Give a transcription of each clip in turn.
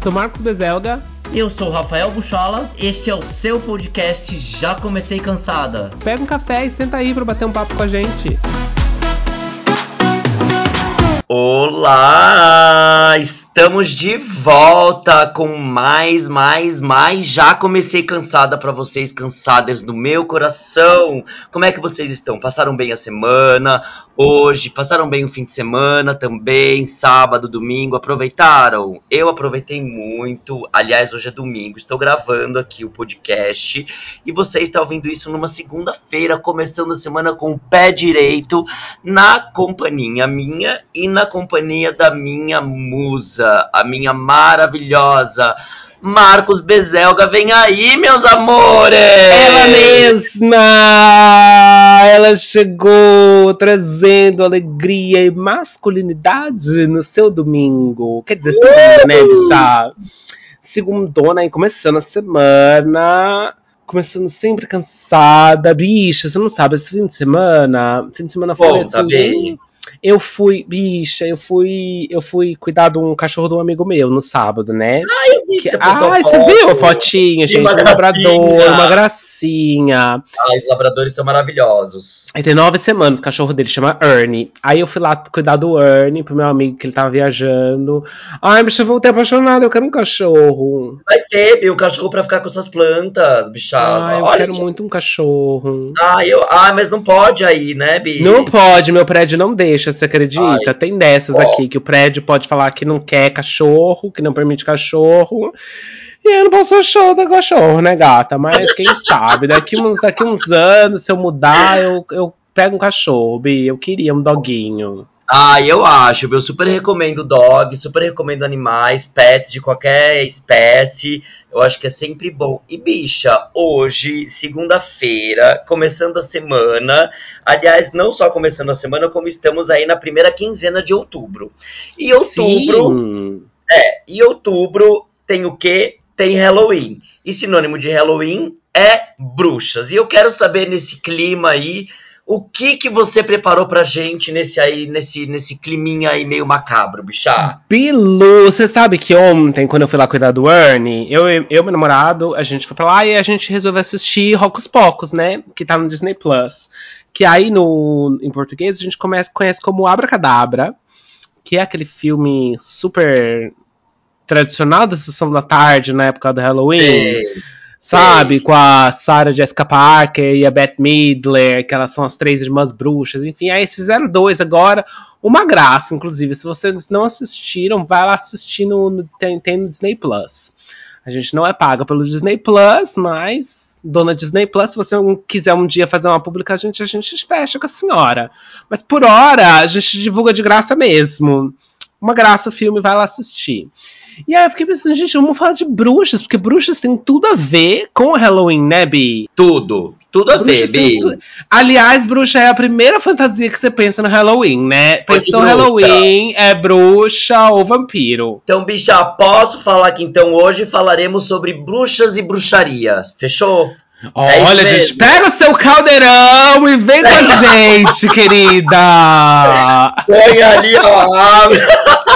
Eu sou Marcos Bezelga. Eu sou o Rafael Buchola. Este é o seu podcast Já Comecei Cansada. Pega um café e senta aí para bater um papo com a gente. Olá! Estamos de volta com mais, mais, mais. Já comecei cansada para vocês, cansadas do meu coração. Como é que vocês estão? Passaram bem a semana? Hoje? Passaram bem o fim de semana também? Sábado, domingo? Aproveitaram? Eu aproveitei muito. Aliás, hoje é domingo. Estou gravando aqui o podcast e você está ouvindo isso numa segunda-feira, começando a semana com o pé direito na companhia minha e na companhia da minha musa a minha maravilhosa Marcos Bezelga. Vem aí, meus amores! Ela mesma! Ela chegou trazendo alegria e masculinidade no seu domingo. Quer dizer, segunda, né, bicha? Segundona aí, começando a semana começando sempre cansada. Bicha, você não sabe, esse fim de semana. Fim de semana foi Bom, assim, tá bem. Eu fui, bicha, eu fui, eu fui cuidar de um cachorro de um amigo meu no sábado, né? Ai, eu vi que Que- você postou Ai, você foto. viu a fotinha, gente? Um labrador, uma gracinha. Ai, os labradores são maravilhosos. Aí tem nove semanas, o cachorro dele chama Ernie. Aí eu fui lá cuidar do Ernie pro meu amigo que ele tava viajando. Ai, bicha, eu voltei apaixonada, eu quero um cachorro. Vai ter, viu, o cachorro pra ficar com suas plantas, bicha. Ai, eu Olha quero só. muito um cachorro. Ai, eu... Ai, mas não pode aí, né, Bi? Não pode, meu prédio não deixa, você acredita? Ai. Tem dessas Ó. aqui, que o prédio pode falar que não quer cachorro, que não permite cachorro. E eu não posso show da cachorro, né, gata? Mas quem sabe, daqui uns, daqui uns anos, se eu mudar, eu, eu pego um cachorro, Bi. Eu queria um doguinho. Ah, eu acho, viu? Super recomendo dog, super recomendo animais, pets de qualquer espécie. Eu acho que é sempre bom. E bicha, hoje, segunda-feira, começando a semana. Aliás, não só começando a semana, como estamos aí na primeira quinzena de outubro. E outubro, Sim. e outubro tem o quê? Tem Halloween. E sinônimo de Halloween é bruxas. E eu quero saber nesse clima aí, o que que você preparou pra gente nesse aí, nesse, nesse climinha aí meio macabro, bicha? Bilu, você sabe que ontem, quando eu fui lá cuidar do Ernie, eu eu e meu namorado, a gente foi pra lá e a gente resolveu assistir Rocos Pocos, né? Que tá no Disney Plus. Que aí no, em português a gente começa, conhece como Abracadabra, que é aquele filme super tradicional da sessão da tarde na época do Halloween. Sei. Sabe, com a Sarah Jessica Parker e a Beth Midler, que elas são as três irmãs bruxas, enfim, aí fizeram dois agora, uma graça, inclusive, se vocês não assistiram, vai lá assistir no, no- tem, tem no Disney Plus. A gente não é paga pelo Disney Plus, mas dona Disney Plus, se você quiser um dia fazer uma publicação, a gente, a gente fecha com a senhora. Mas por hora, a gente divulga de graça mesmo. Uma graça o filme, vai lá assistir. E aí eu fiquei pensando, gente, vamos falar de bruxas, porque bruxas tem tudo a ver com o Halloween, né, Bi? Tudo. Tudo a ver, Bi. tudo- Aliás, bruxa é a primeira fantasia que você pensa no Halloween, né? Pensou. Halloween, é bruxa ou vampiro. Então, bicha, posso falar que então hoje falaremos sobre bruxas e bruxarias. Fechou? É Olha, isso gente, pega o seu caldeirão e vem com a gente, querida! Põe ali, ó.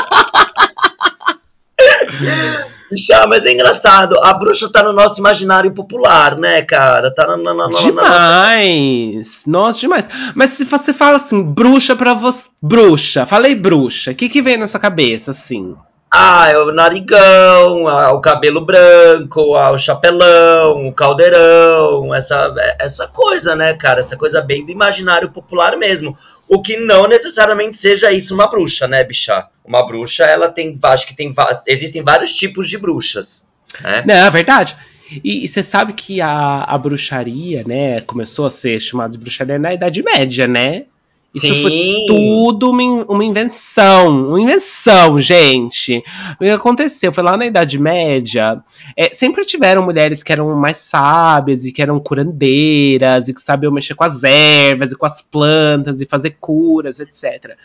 Bicha, mas é engraçado. A bruxa tá no nosso imaginário popular, né, cara? Tá na, na- na- Demais! Nossa, demais. Mas se você fala assim, bruxa pra você. Bruxa, falei bruxa. O que, que vem na sua cabeça, assim? Ah, é o narigão, ah, o cabelo branco, ah, o chapelão, o caldeirão, essa, essa coisa, né, cara? Essa coisa bem do imaginário popular mesmo. O que não necessariamente seja isso uma bruxa, né, bicha? Uma bruxa, ela tem, acho que tem, existem vários tipos de bruxas, né? Não, é verdade. E você sabe que a, a bruxaria, né, começou a ser chamada de bruxaria na Idade Média, né? Isso foi Sim. tudo uma, in- uma invenção. Uma invenção, gente. O que aconteceu foi lá na Idade Média. é, sempre tiveram mulheres que eram mais sábias e que eram curandeiras e que sabiam mexer com as ervas e com as plantas e fazer curas, etc.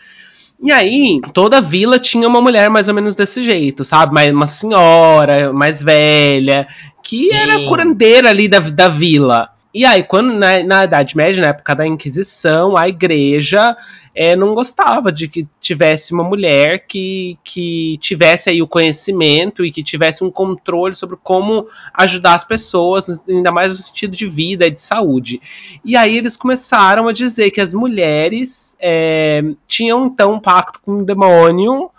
E aí, toda vila tinha uma mulher mais ou menos desse jeito, sabe? Mais- Uma senhora mais velha, que era Sim. curandeira ali da, da vila. E aí, quando na, na, Idade Média, na época da Inquisição, a igreja é, não gostava de que tivesse uma mulher que, que tivesse aí o conhecimento e que tivesse um controle sobre como ajudar as pessoas, ainda mais no sentido de vida e de saúde. E aí eles começaram a dizer que as mulheres é, tinham então um pacto com o demônio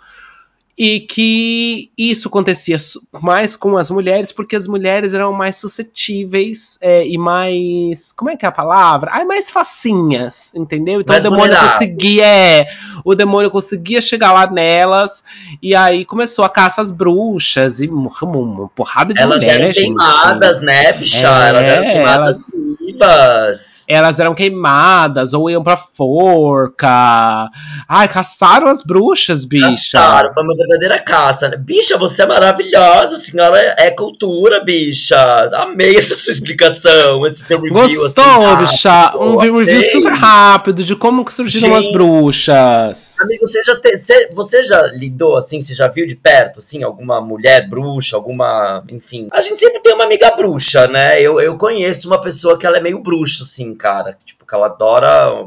e que isso acontecia mais com as mulheres porque as mulheres eram mais suscetíveis é, e mais como é que é a palavra? Ai, mais facinhas, entendeu? Então mais o demônio vulnerável. conseguia, é, o demônio conseguia chegar lá nelas e aí começou a caça às bruxas e uma, porrada de elas mulheres, eram queimadas, né, bicha? É, elas eram queimadas elas, vivas. Elas eram queimadas ou iam pra forca. Ai, caçaram as bruxas, bicha. Caçaram, foi uma verdadeira caça. Né? Bicha, você é maravilhosa, senhora é cultura, bicha. Amei essa sua explicação, esse seu review Gostou, assim, bicha? Um review super rápido de como que surgiram Gente, as bruxas. Amigo, você já, te, você já lidou assim, você já viu de perto, assim, alguma mulher bruxa, alguma, enfim. A gente sempre tem uma amiga bruxa, né? Eu, eu conheço uma pessoa que ela é meio bruxa, assim, cara. Tipo, que ela adora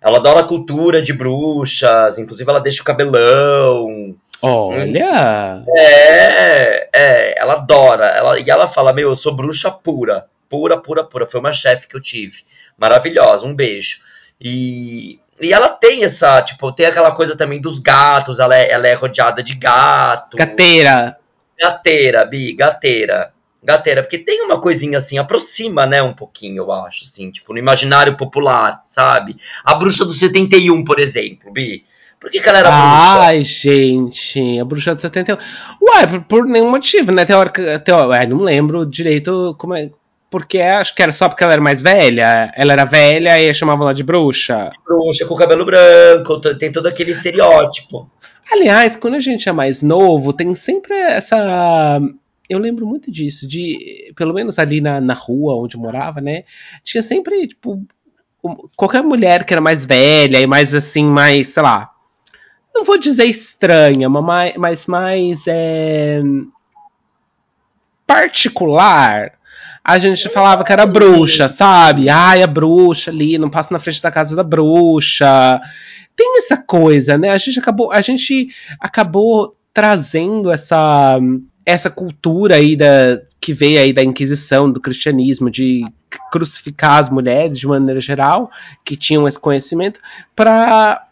ela adora a cultura de bruxas, inclusive ela deixa o cabelão. Olha! É, é, ela adora. Ela, e ela fala: Meu, eu sou bruxa pura. Pura, pura, pura. Foi uma chefe que eu tive. Maravilhosa, um beijo. E, e ela tem essa, tipo, tem aquela coisa também dos gatos. Ela é, ela é rodeada de gato. Gateira. Gateira, Bi, gateira. Gateira, porque tem uma coisinha assim, aproxima, né, um pouquinho, eu acho, assim, tipo, no imaginário popular, sabe? A bruxa do 71, por exemplo, Bi. Por que, que ela era bruxa? Ai, gente, a bruxa do 71. Ué, por, por nenhum motivo, né? Teórica, teó... Ué, não lembro direito como é. Porque acho que era só porque ela era mais velha. Ela era velha e chamavam ela de bruxa. Bruxa com cabelo branco, tem todo aquele estereótipo. Aliás, quando a gente é mais novo, tem sempre essa eu lembro muito disso, de pelo menos ali na, na rua onde eu morava, né? Tinha sempre, tipo, qualquer mulher que era mais velha e mais assim, mais, sei lá. Não vou dizer estranha, mas, mas mais é, particular. A gente falava que era bruxa, sabe? Ai, a bruxa ali, não passa na frente da casa da bruxa. Tem essa coisa, né? A gente acabou, a gente acabou trazendo essa essa cultura aí da, que veio aí da Inquisição, do cristianismo, de crucificar as mulheres de maneira geral, que tinham esse conhecimento, para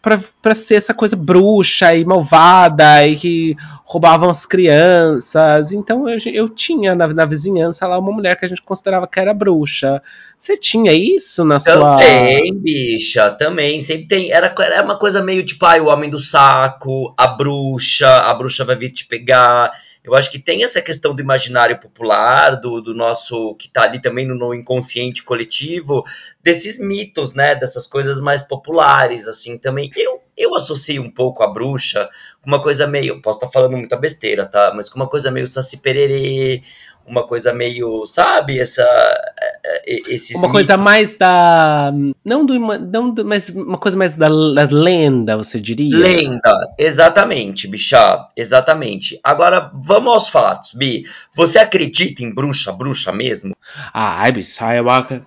ser essa coisa bruxa e malvada e que roubavam as crianças. Então eu, eu tinha na, na vizinhança lá uma mulher que a gente considerava que era bruxa. Você tinha isso na sua. Também, bicha, também. Sempre tem. Era, era uma coisa meio tipo, ai, o homem do saco, a bruxa, a bruxa vai vir te pegar eu acho que tem essa questão do imaginário popular, do, do nosso, que está ali também no, no, inconsciente coletivo, desses mitos, né, dessas coisas mais populares, assim, também. Eu, eu associo um pouco a bruxa com uma coisa meio, posso estar tá falando muita besteira, tá, mas com uma coisa meio saci pererê, uma coisa meio, sabe, essa é, é, esses uma coisa mais da não do não do, mas uma coisa mais da, da, lenda, você diria? Lenda, exatamente, bicha, exatamente. Agora vamos aos fatos, Bi. Você acredita em bruxa, bruxa mesmo? Ai, bicha, eu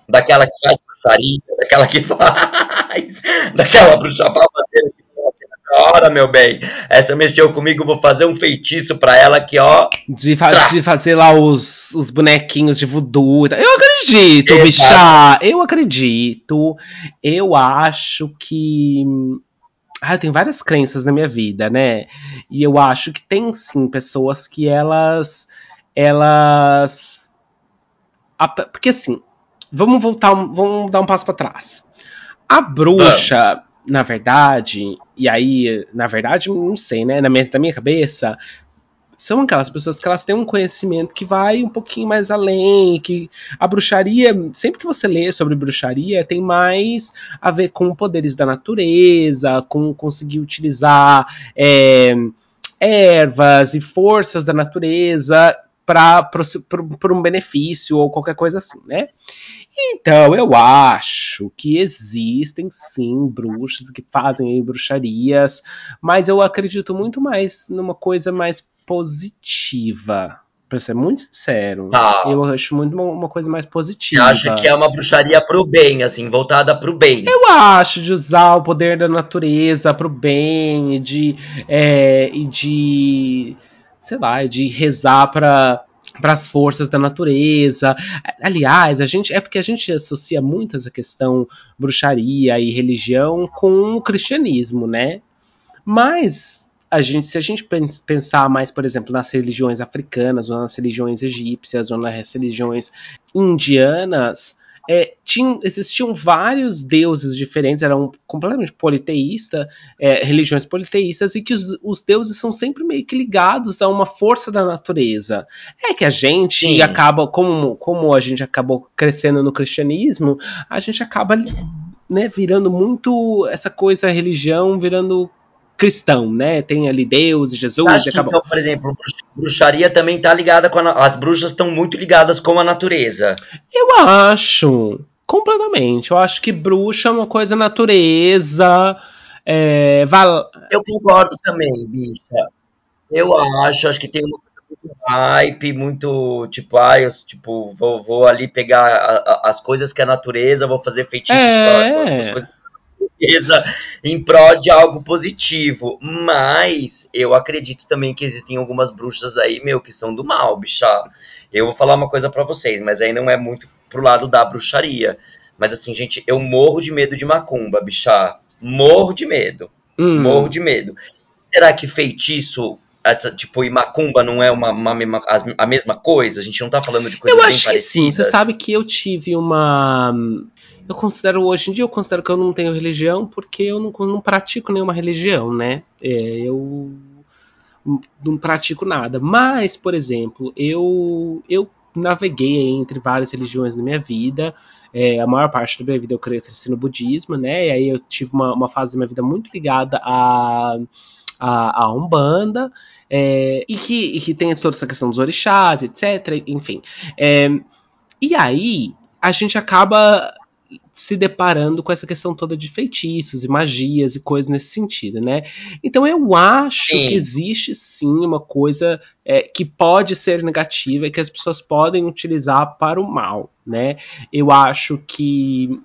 daquela que faz bruxaria, daquela que faz daquela bruxa babadeira hora, meu bem. Essa mexeu comigo, vou fazer um feitiço pra ela que, ó. De, fa de fazer lá os, os bonequinhos de voodoo. Eu acredito, Exato. bicha. Eu acredito. Eu acho que. Ah, eu tenho várias crenças na minha vida, né? E eu acho que tem sim pessoas que elas. Elas. Porque assim, vamos voltar, vamos dar um passo para trás. A bruxa, na verdade, e aí, na verdade, não sei, né? Na minha, na minha cabeça, são aquelas pessoas que elas têm um conhecimento que vai um pouquinho mais além, que a bruxaria, sempre que você lê sobre bruxaria, tem mais a ver com poderes da natureza, com conseguir utilizar é, ervas e forças da natureza para um benefício ou qualquer coisa assim, né? Então, eu acho que existem sim bruxas que fazem bruxarias, mas eu acredito muito mais numa coisa mais positiva. Pra ser muito sincero, Tá. eu acho muito uma, uma coisa mais Você positiva. acha que é uma bruxaria pro bem, assim, voltada pro bem? Eu acho de usar o poder da natureza pro bem e de, é, e de sei lá, de rezar para para as forças da natureza. Aliás, a gente é porque a gente associa muito essa questão bruxaria e religião com o cristianismo, né? Mas a gente, se a gente pen- pensar mais, por exemplo, nas religiões africanas, ou nas religiões egípcias, ou nas religiões indianas, é, tinham- existiam vários deuses diferentes, eram completamente politeístas, é, religiões politeístas, e que os, os deuses são sempre meio que ligados a uma força da natureza. É que a gente Sim. acaba, como, como a gente acabou crescendo no cristianismo, a gente acaba né, virando muito essa coisa religião, virando cristão, né? Tem ali Deus, Jesus, e que, acabou. então, por exemplo, brux- bruxaria também tá ligada com a, as bruxas estão muito ligadas com a natureza. Eu acho, completamente. Eu acho que bruxa é uma coisa natureza. É, val- Eu concordo também, bicha. Eu acho, acho que tem uma muito hype, muito tipo, ah, eu tipo, vou, vou ali pegar a- a- as coisas que é natureza, vou fazer feitiços com, a- com as É. coisas natureza em prol de algo positivo. Mas eu acredito também que existem algumas bruxas aí, meu, que são do mal, bicha. Eu vou falar uma coisa pra vocês, mas aí não é muito pro lado da bruxaria. Mas assim, gente, eu morro de medo de macumba, bicha. Morro de medo. hum. Morro de medo. Será que feitiço, essa, tipo, e macumba não é uma, uma as- a mesma coisa? A gente não tá falando de coisas Eu bem acho que parecidas? sim. Você sabe que eu tive uma. Eu considero, hoje em dia, eu considero que eu não tenho religião porque eu não, não pratico nenhuma religião, né? É, eu não pratico nada. Mas, por exemplo, eu, eu naveguei entre várias religiões na minha vida. É, a maior parte da minha vida eu cresci no budismo, né? E aí eu tive uma, uma fase da minha vida muito ligada a, a, a Umbanda. é, e, que, e que tem toda essa questão dos orixás, etc. Enfim. É, e aí a gente acaba se deparando com essa questão toda de feitiços e magias e coisas nesse sentido, né? Então eu acho Sim. que existe sim uma coisa é, que pode ser negativa e que as pessoas podem utilizar para o mal, né? Eu acho que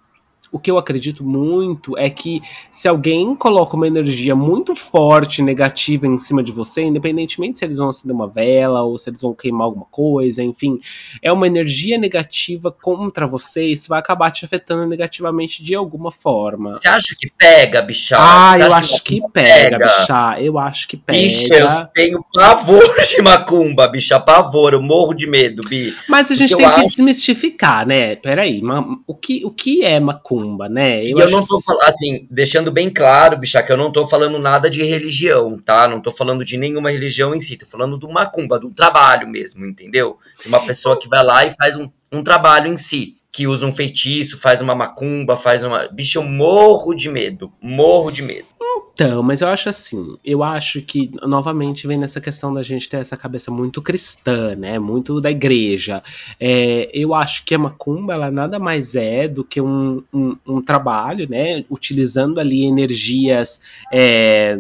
o que eu acredito muito é que se alguém coloca uma energia muito forte, negativa em cima de você, independentemente se eles vão acender uma vela ou se eles vão queimar alguma coisa, enfim, é uma energia negativa contra você, isso vai acabar te afetando negativamente de alguma forma. Você acha que pega, bicha? Ah, eu acho que macumba pega, bicha. Eu acho que pega. Bicha, eu tenho pavor de macumba, bicha, pavor, eu morro de medo, bi. Mas a gente Porque tem que acho- desmistificar, né? Peraí, o que, o que é macumba, né? E eu, não tô falando, assim, deixando bem claro, bicha, que eu não tô falando nada de religião, tá? Não tô falando de nenhuma religião em si, tô falando do macumba, do trabalho mesmo, entendeu? De uma pessoa que vai lá e faz um, um trabalho em si, que usa um feitiço, faz uma macumba, faz uma. Bicho, eu morro de medo, morro de medo. Então, mas eu acho assim, eu acho que novamente vem nessa questão da gente ter essa cabeça muito cristã, né? Muito da igreja. É, eu acho que a macumba ela nada mais é do que um, um, um trabalho, né? Utilizando ali energias é,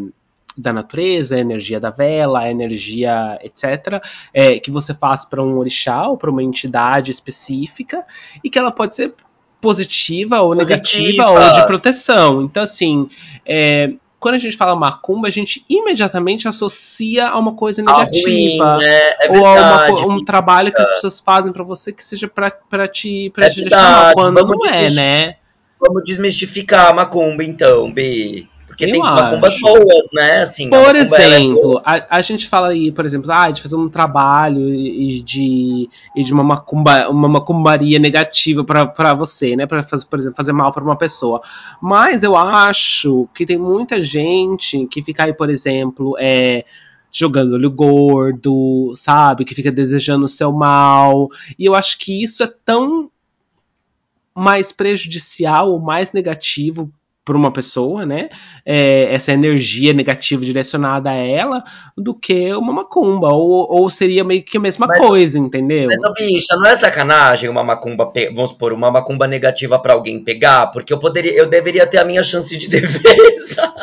da natureza, a energia da vela, a energia, etc., é, que você faz para um orixá ou para uma entidade específica e que ela pode ser positiva ou negativa Positiva. ou de proteção. Então, assim, é, quando a gente fala macumba, a gente imediatamente associa a uma coisa Ah, ruim, negativa. né? É ou a uma verdade. um trabalho que as pessoas fazem pra você que seja pra, pra te, pra É te deixar mal, verdade, quando não é, né? Vamos desmistificar a macumba, então, B. Porque Eu tem macumbas boas, né? Assim, Por é exemplo, a, a gente fala aí, por exemplo, ah, de fazer um trabalho e, de, e de uma, macumba, uma macumbaria negativa pra pra você, né? Pra fazer, por exemplo, fazer mal pra uma pessoa. Mas eu acho que tem muita gente que fica aí, por exemplo, é, jogando olho gordo, sabe? Que fica desejando o seu mal. E eu acho que isso é tão mais prejudicial ou mais negativo para uma pessoa, né? É, essa energia negativa direcionada a ela, do que uma macumba. Ou, ou seria meio que a mesma Mas- coisa, entendeu? Mas, bicha, não é sacanagem uma macumba, vamos supor, uma macumba negativa pra alguém pegar? Porque eu poderia, eu deveria ter a minha chance de defesa.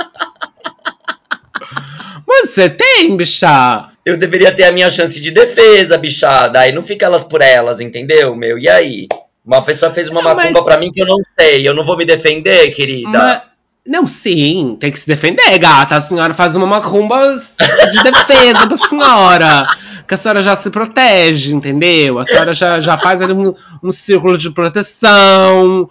Mas você tem, bicha! eu deveria ter a minha chance de defesa, bichada. Aí não fica elas por elas, entendeu, meu? E aí? Uma pessoa fez uma não, macumba mas... pra mim que eu não sei. Eu não vou me defender, querida. Mas... Não, sim, tem que se defender, gata. A senhora faz uma macumba de defesa da senhora. Que a senhora já se protege, entendeu? A senhora já, já faz ali um, um círculo de proteção,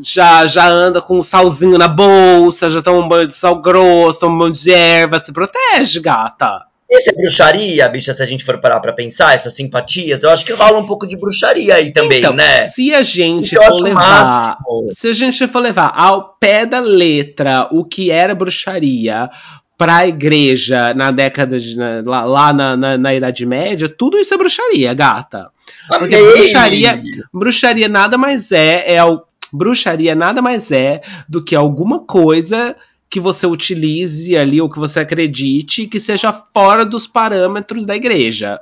já, já anda com um salzinho na bolsa, já toma um banho de sal grosso, toma um banho de erva, se protege, gata. Isso é bruxaria, bicha, se a gente for parar pra pensar, essas simpatias, eu acho que rola um pouco de bruxaria aí também, então, né? Se a gente for levar. Se a gente for levar ao pé da letra o que era bruxaria pra igreja na década de. Na, lá, na, na, na, Idade Média, tudo isso é bruxaria, gata. Porque Amei. bruxaria, bruxaria nada mais é, é o, bruxaria nada mais é do que alguma coisa que você utilize ali ou que você acredite que seja fora dos parâmetros da igreja.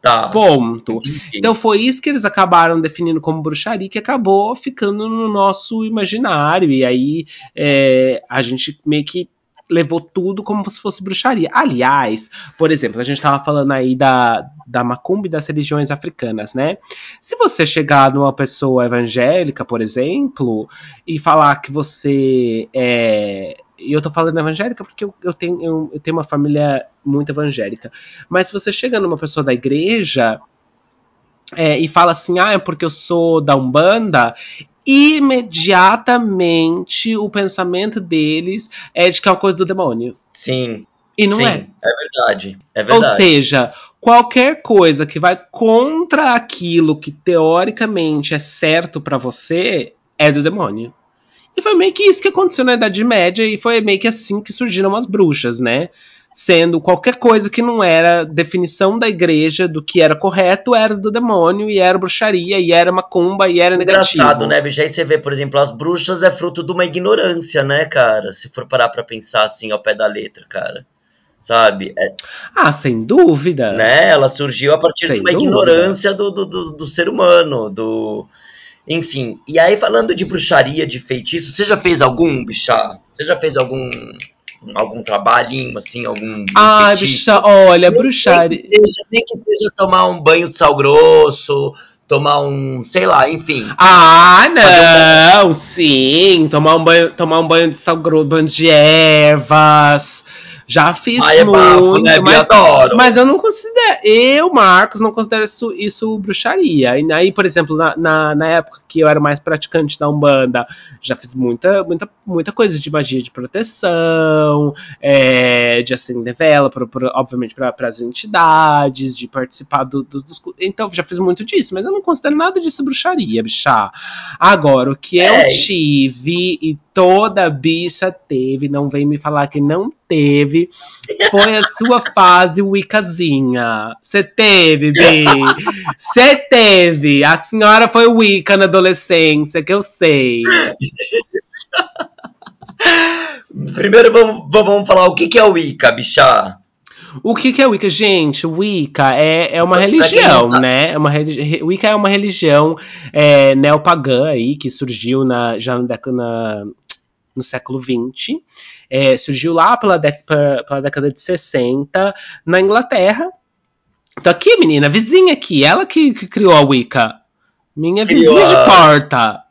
Tá. Ponto. Entendi. Então foi isso que eles acabaram definindo como bruxaria, que acabou ficando no nosso imaginário. E aí é, a gente meio que levou tudo como se fosse bruxaria. Aliás, por exemplo, a gente estava falando aí da, da macumba e das religiões africanas, né? Se você chegar numa pessoa evangélica, por exemplo, e falar que você é. E eu tô falando evangélica porque eu, eu tenho, eu, eu tenho uma família muito evangélica. Mas se você chega numa pessoa da igreja é, e fala assim, ah, é porque eu sou da Umbanda, imediatamente o pensamento deles é de que é uma coisa do demônio. Sim. E não sim, é. É verdade, é verdade. Ou seja, qualquer coisa que vai contra aquilo que teoricamente é certo para você é do demônio. E foi meio que isso que aconteceu na Idade Média e foi meio que assim que surgiram as bruxas, né? Sendo qualquer coisa que não era definição da igreja do que era correto, era do demônio, e era bruxaria, e era macumba, e era negativo. Engraçado, né, bicho? Aí você vê, por exemplo, as bruxas é fruto de uma ignorância, né, cara? Se for parar pra pensar assim ao pé da letra, cara. Sabe? É... Ah, sem dúvida. Né? Ela surgiu a partir sem de uma dúvida. ignorância do, do, do, do ser humano, do... Enfim, e aí falando de bruxaria, de feitiço, você já fez algum, bichá? Você já fez algum algum trabalhinho, assim, algum. Ah, bicha, olha, bruxaria. Nem que, seja, nem que seja tomar um banho de sal grosso, tomar um, sei lá, enfim. Ah, não, um... sim, tomar um banho, tomar um banho de sal grosso, banho de ervas. Já fiz Ai, é muito, bafo, né? mas, mas eu não considero. Eu, Marcos, não considero isso, isso bruxaria. E aí, por exemplo, na, na, na, época que eu era mais praticante da Umbanda, já fiz muita, muita, muita coisa de magia de proteção, é, de acender vela, pra, pra, obviamente, para as entidades, de participar do, do, dos. Então, já fiz muito disso, mas eu não considero nada disso bruxaria, bichá. Agora, o que eu é. tive e toda bicha teve, não vem me falar que não teve, foi a sua fase Wiccazinha. Você teve, Bi. Você teve. A senhora foi Wicca na adolescência, que eu sei. Primeiro vamos, vamos falar o que, que é Wicca, bichá. O que, que é Wicca? Gente, Wicca é, é uma religião, né? É uma, Wicca é uma religião é, neopagã aí, que surgiu na, já na, na, no século XX. É, surgiu lá pela, pela década de 60 na Inglaterra. Então aqui, menina, vizinha aqui, ela que, que criou a Wicca. Minha criou vizinha a... de porta.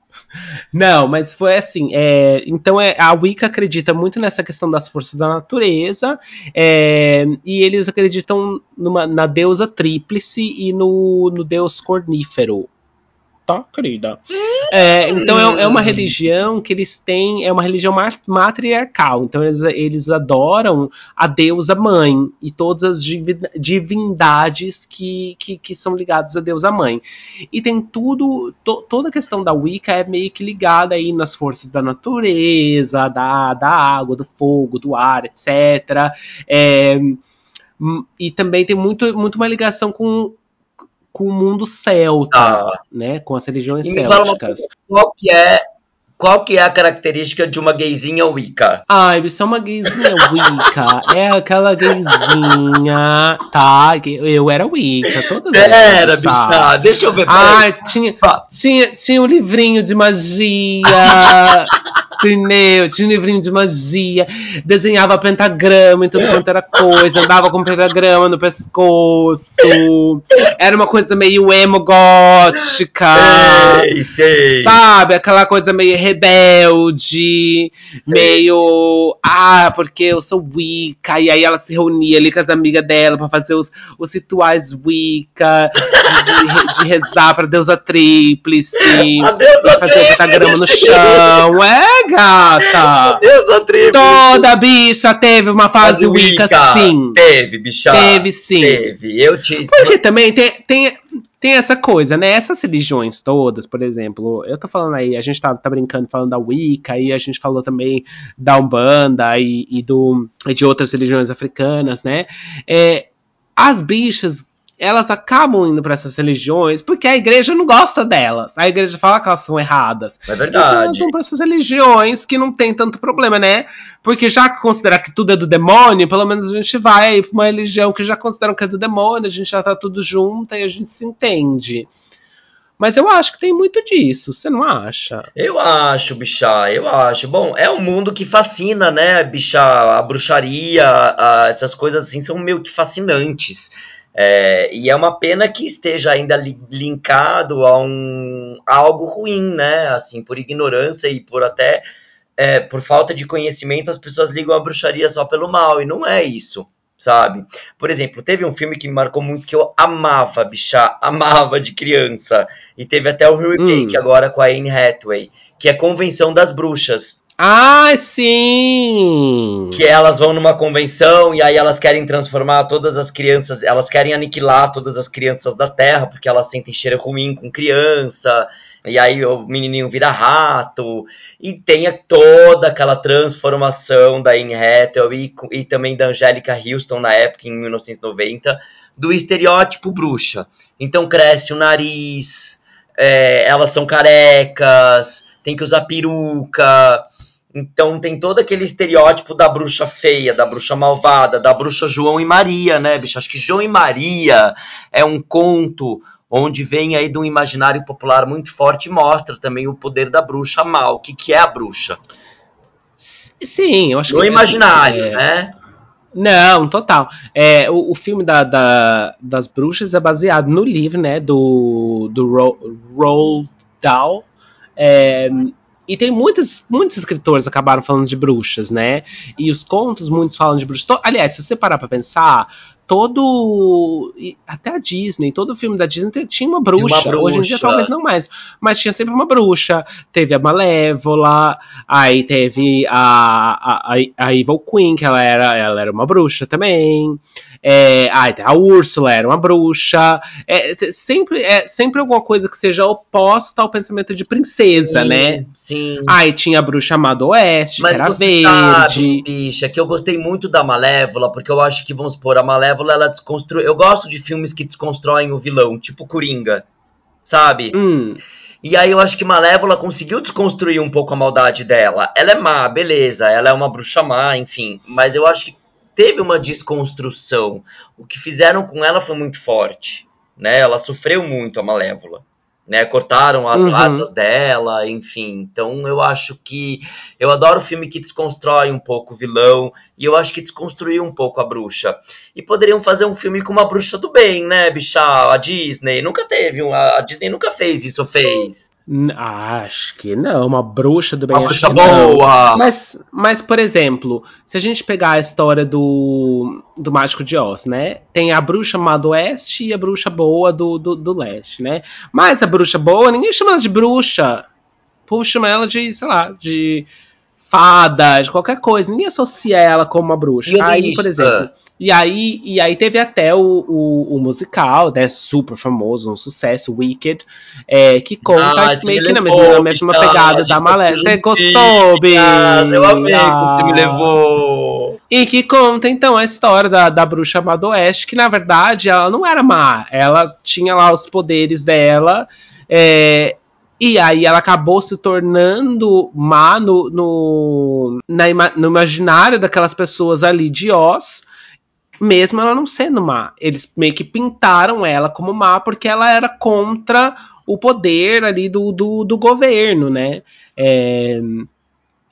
Não, mas foi assim. É, então é, a Wicca acredita muito nessa questão das forças da natureza é, e eles acreditam numa, na deusa tríplice e no, no deus cornífero tá, querida? É, então é, é, uma religião que eles têm, é uma religião matriarcal. Então eles, eles adoram a deusa mãe e todas as divindades que, que, que são ligadas a deusa mãe. E tem tudo, to, toda a questão da Wicca é meio que ligada aí nas forças da natureza, da, da água, do fogo, do ar, etc. É, e também tem muito, muito uma ligação com com o mundo celta, ah. né? Com as religiões e célticas. qual que é qual que é a característica de uma gayzinha Wicca? Ai, isso é uma gayzinha Wicca. é aquela gayzinha, tá? Eu era Wicca, todas Era, bicha, deixa eu ver. Ai, tinha, tinha, tinha um livrinho de magia. pneu, tinha um livrinho de magia, desenhava pentagrama em tudo quanto era coisa, andava com pentagrama no pescoço. Era uma coisa meio emo gótica. Sei, sei. Sabe? Aquela coisa meio rebelde, Sei. meio. Ah, porque eu sou Wicca. E aí ela se reunia ali com as amigas dela pra fazer os, os rituais Wicca, de, de, de rezar pra deusa tríplice, A deusa de fazer o pentagrama no chão. É, gata! Deus a tribo. Toda bicha teve uma fase Wicca, sim. Teve, bicha. Teve, sim. Teve. Eu te. Porque também tem, tem, tem essa coisa, né? Essas religiões todas, por exemplo, eu tô falando aí, a gente tá, tá brincando falando da Wicca, e a gente falou também da Umbanda e, e do, e de outras religiões africanas, né? É, as bichas, elas acabam indo pra essas religiões porque a igreja não gosta delas. A igreja fala que elas são erradas. É Então elas verdade. vão pra essas religiões que não tem tanto problema, né? Porque já que considerar que tudo é do demônio, pelo menos a gente vai pra uma religião que já consideram que é do demônio, a gente já tá tudo junto e a gente se entende. Mas eu acho que tem muito disso, você não acha? Eu acho, bicha, eu acho. Bom, é um mundo que fascina, né, bicha? A bruxaria, a- essas coisas assim são meio que fascinantes. É, e é uma pena que esteja ainda li- linkado a, um, a algo ruim, né? Assim, por ignorância e por até é, por falta de conhecimento, as pessoas ligam a bruxaria só pelo mal, e não é isso, sabe? Por exemplo, teve um filme que me marcou muito que eu amava, bicha, amava de criança, e teve até o remake Hum. agora com a Anne Hathaway, que é Convenção das Bruxas. Ah, sim! Que elas vão numa convenção e aí elas querem transformar todas as crianças, elas querem aniquilar todas as crianças da Terra, porque elas sentem cheiro ruim com criança. E aí o menininho vira rato. E tem toda aquela transformação da Anne Hathaway e, e também da Angélica Houston na época, em 1990, do estereótipo bruxa. Então cresce o nariz, é, elas são carecas, tem que usar peruca. Então tem todo aquele estereótipo da bruxa feia, da bruxa malvada, da bruxa João e Maria, né, bicho? Acho que João e Maria é um conto onde vem aí de um imaginário popular muito forte e mostra também o poder da bruxa mal. O que, que é a bruxa? Sim, eu acho No que. imaginário, é, né? Não, total. É, o, o filme da, da- das bruxas é baseado no livro, né, do, do Ro- Roald Dahl. É, e tem muitos, muitos escritores que acabaram falando de bruxas, né? E os contos, muitos falam de bruxas. Aliás, se você parar pra pensar, todo. Até a Disney, todo filme da Disney tinha uma bruxa. bruxa. Hoje em dia talvez não mais. Mas tinha sempre uma bruxa. Teve a Malévola, aí teve a, a, a, a Evil Queen, que ela era, ela era uma bruxa também. É, ai, a Úrsula era uma bruxa. É, sempre, é sempre alguma coisa que seja oposta ao pensamento de princesa, né? Sim. Aí tinha a bruxa amada oeste, Mas que era verde. sabe, bicha, que eu gostei muito da Malévola, porque eu acho que, vamos supor, a Malévola, ela desconstrui... Eu gosto de filmes que desconstroem o vilão, tipo Coringa, sabe? Hum, E aí eu acho que Malévola conseguiu desconstruir um pouco a maldade dela. Ela é má, beleza, ela é uma bruxa má, enfim. Mas eu acho que teve uma desconstrução. O que fizeram com ela foi muito forte, né? Ela sofreu muito, a Malévola. Né, cortaram as Uhum. asas dela, enfim. Então eu acho que. Eu adoro filme que desconstrói um pouco o vilão. E eu acho que desconstruiu um pouco a bruxa. E poderiam fazer um filme com uma bruxa do bem, né, bicha? A Disney nunca teve. um- A Disney nunca fez isso, fez? Acho que não. Uma bruxa do bem. Uma bruxa não. boa! Mas, mas, por exemplo, se a gente pegar a história do, do Mágico de Oz, né? Tem a bruxa má do oeste e a bruxa boa do, do, do leste, né? Mas a bruxa boa, ninguém chama ela de bruxa. O povo chama ela de, sei lá, de fada, de qualquer coisa. Ninguém associa ela como uma bruxa. E o aí, por exemplo. E aí, e aí teve até o, o, o musical, né? Super famoso, um sucesso, Wicked, é, que conta Ah, você meio me que na mesma, mesma pegada da Malé. Você gostou, Bi? Eu amei como você me Ah. levou. E que conta, então, a história da, da bruxa má do oeste, que na verdade ela não era má. Ela tinha lá os poderes dela. é, e aí ela acabou se tornando má no, no, na no imaginário daquelas pessoas ali de Oz. Mesmo ela não sendo má. Eles meio que pintaram ela como má porque ela era contra o poder ali do, do, do governo, né? É,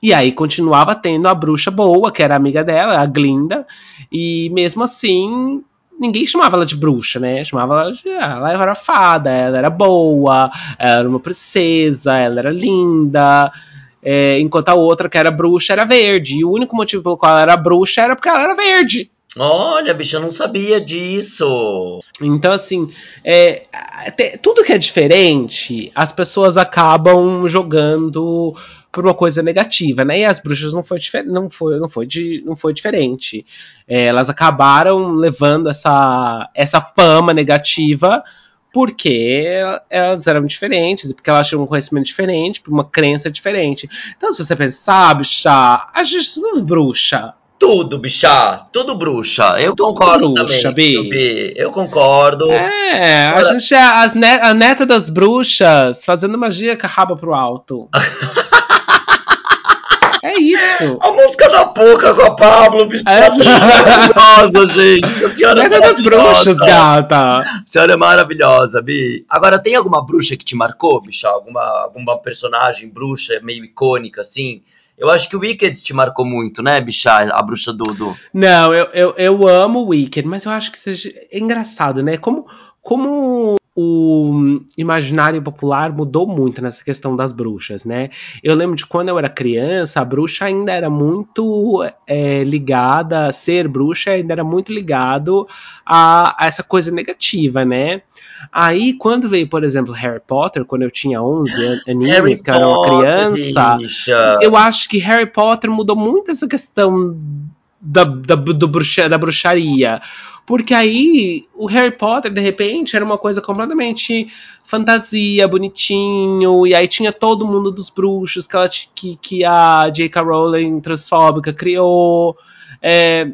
E aí continuava tendo a bruxa boa, que era amiga dela, a Glinda, e mesmo assim ninguém chamava ela de bruxa, né? Chamava ela de. Ah, ela era fada, ela era boa, ela era uma princesa, ela era linda. É, enquanto a outra, que era bruxa, era verde. E o único motivo pelo qual ela era bruxa era porque ela era verde. Olha, bicho, eu não sabia disso. Então, assim, é, tudo que é diferente, as pessoas acabam jogando por uma coisa negativa, né? E as bruxas não foi, não foi, não foi, de, não foi diferente. É, elas acabaram levando essa, essa fama negativa porque elas eram diferentes, porque elas tinham um conhecimento diferente, uma crença diferente. Então, se você pensar, bicha, a gente tudo bruxa. Tudo, bicha. Tudo bruxa. Eu tudo concordo bruxa, também. Bi. Eu concordo. É, Agora... a gente é as net, a neta das bruxas fazendo magia com a raba pro alto. É isso. A música da Poca com a Pablo, bicho. É maravilhosa, gente. A senhora é das bruxas, gata. A senhora é maravilhosa, Bi. Agora, tem alguma bruxa que te marcou, bicha? Alguma, alguma personagem bruxa meio icônica, assim? Eu acho que o Wicked te marcou muito, né, bicha? A bruxa do. Não, eu, eu, eu amo o Wicked, mas eu acho que seja é engraçado, né? Como, como o imaginário popular mudou muito nessa questão das bruxas, né? Eu lembro de quando eu era criança, a bruxa ainda era muito é, ligada, ser bruxa ainda era muito ligado a, a, essa coisa negativa, né? Aí, quando veio, por exemplo, Harry Potter, quando eu tinha 11 aninhos, que eu era uma criança, bicha. eu acho que Harry Potter mudou muito essa questão da, da, do bruxa, da bruxaria. Porque aí o Harry Potter, de repente, era uma coisa completamente fantasia, bonitinho, e aí tinha todo mundo dos bruxos que, ela, que, que a J.K. Rowling transfóbica criou. É,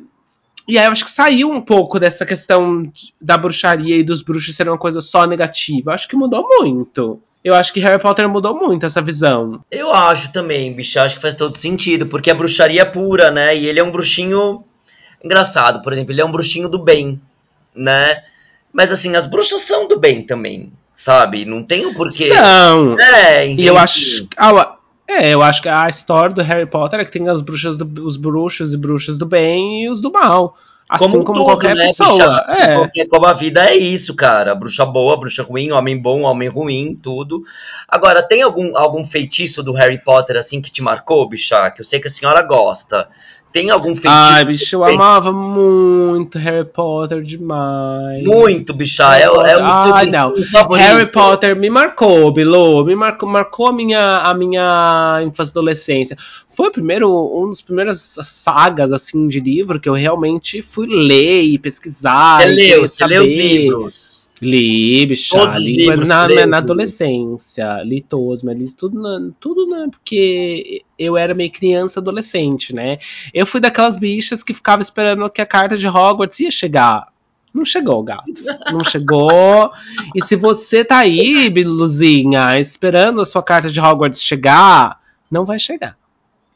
e aí eu acho que saiu um pouco dessa questão da bruxaria e dos bruxos serem uma coisa só negativa. Eu acho que mudou muito. Eu acho que Harry Potter mudou muito essa visão. Eu acho também, bicho. Acho que faz todo sentido, porque a bruxaria é pura, né? E ele é um bruxinho engraçado, por exemplo, ele é um bruxinho do bem, né? Mas assim, as bruxas são do bem também, sabe? Não tem o porquê. São. É, E eu acho. É, eu acho que a história do Harry Potter é que tem as bruxas do, os bruxos e bruxas do bem e os do mal. Assim como, como tudo, qualquer né, pessoa. É. Qualquer, como a vida é isso, cara. Bruxa boa, bruxa ruim, homem bom, homem ruim, tudo. Agora, tem algum, algum feitiço do Harry Potter assim que te marcou, bicha? Que eu sei que a senhora gosta. Tem algum feitiço? Ai, bicho, eu amava muito Harry Potter demais. Muito, bicha. É, é o Ai, não. Favorito. Harry Potter me marcou, Bilu. Me marcou, marcou a minha, a minha infância e adolescência. Foi o primeiro, um dos primeiros sagas, assim, de livro que eu realmente fui ler e pesquisar. Você leu, você leu os livros. Li, bicha, li na, na, adolescência, li todos, mas li tudo, na, tudo na, porque eu era meio criança, adolescente, né? Eu fui daquelas bichas que ficava esperando que a carta de Hogwarts ia chegar. Não chegou, gato. Não chegou. E se você tá aí, Biluzinha, esperando a sua carta de Hogwarts chegar, não vai chegar.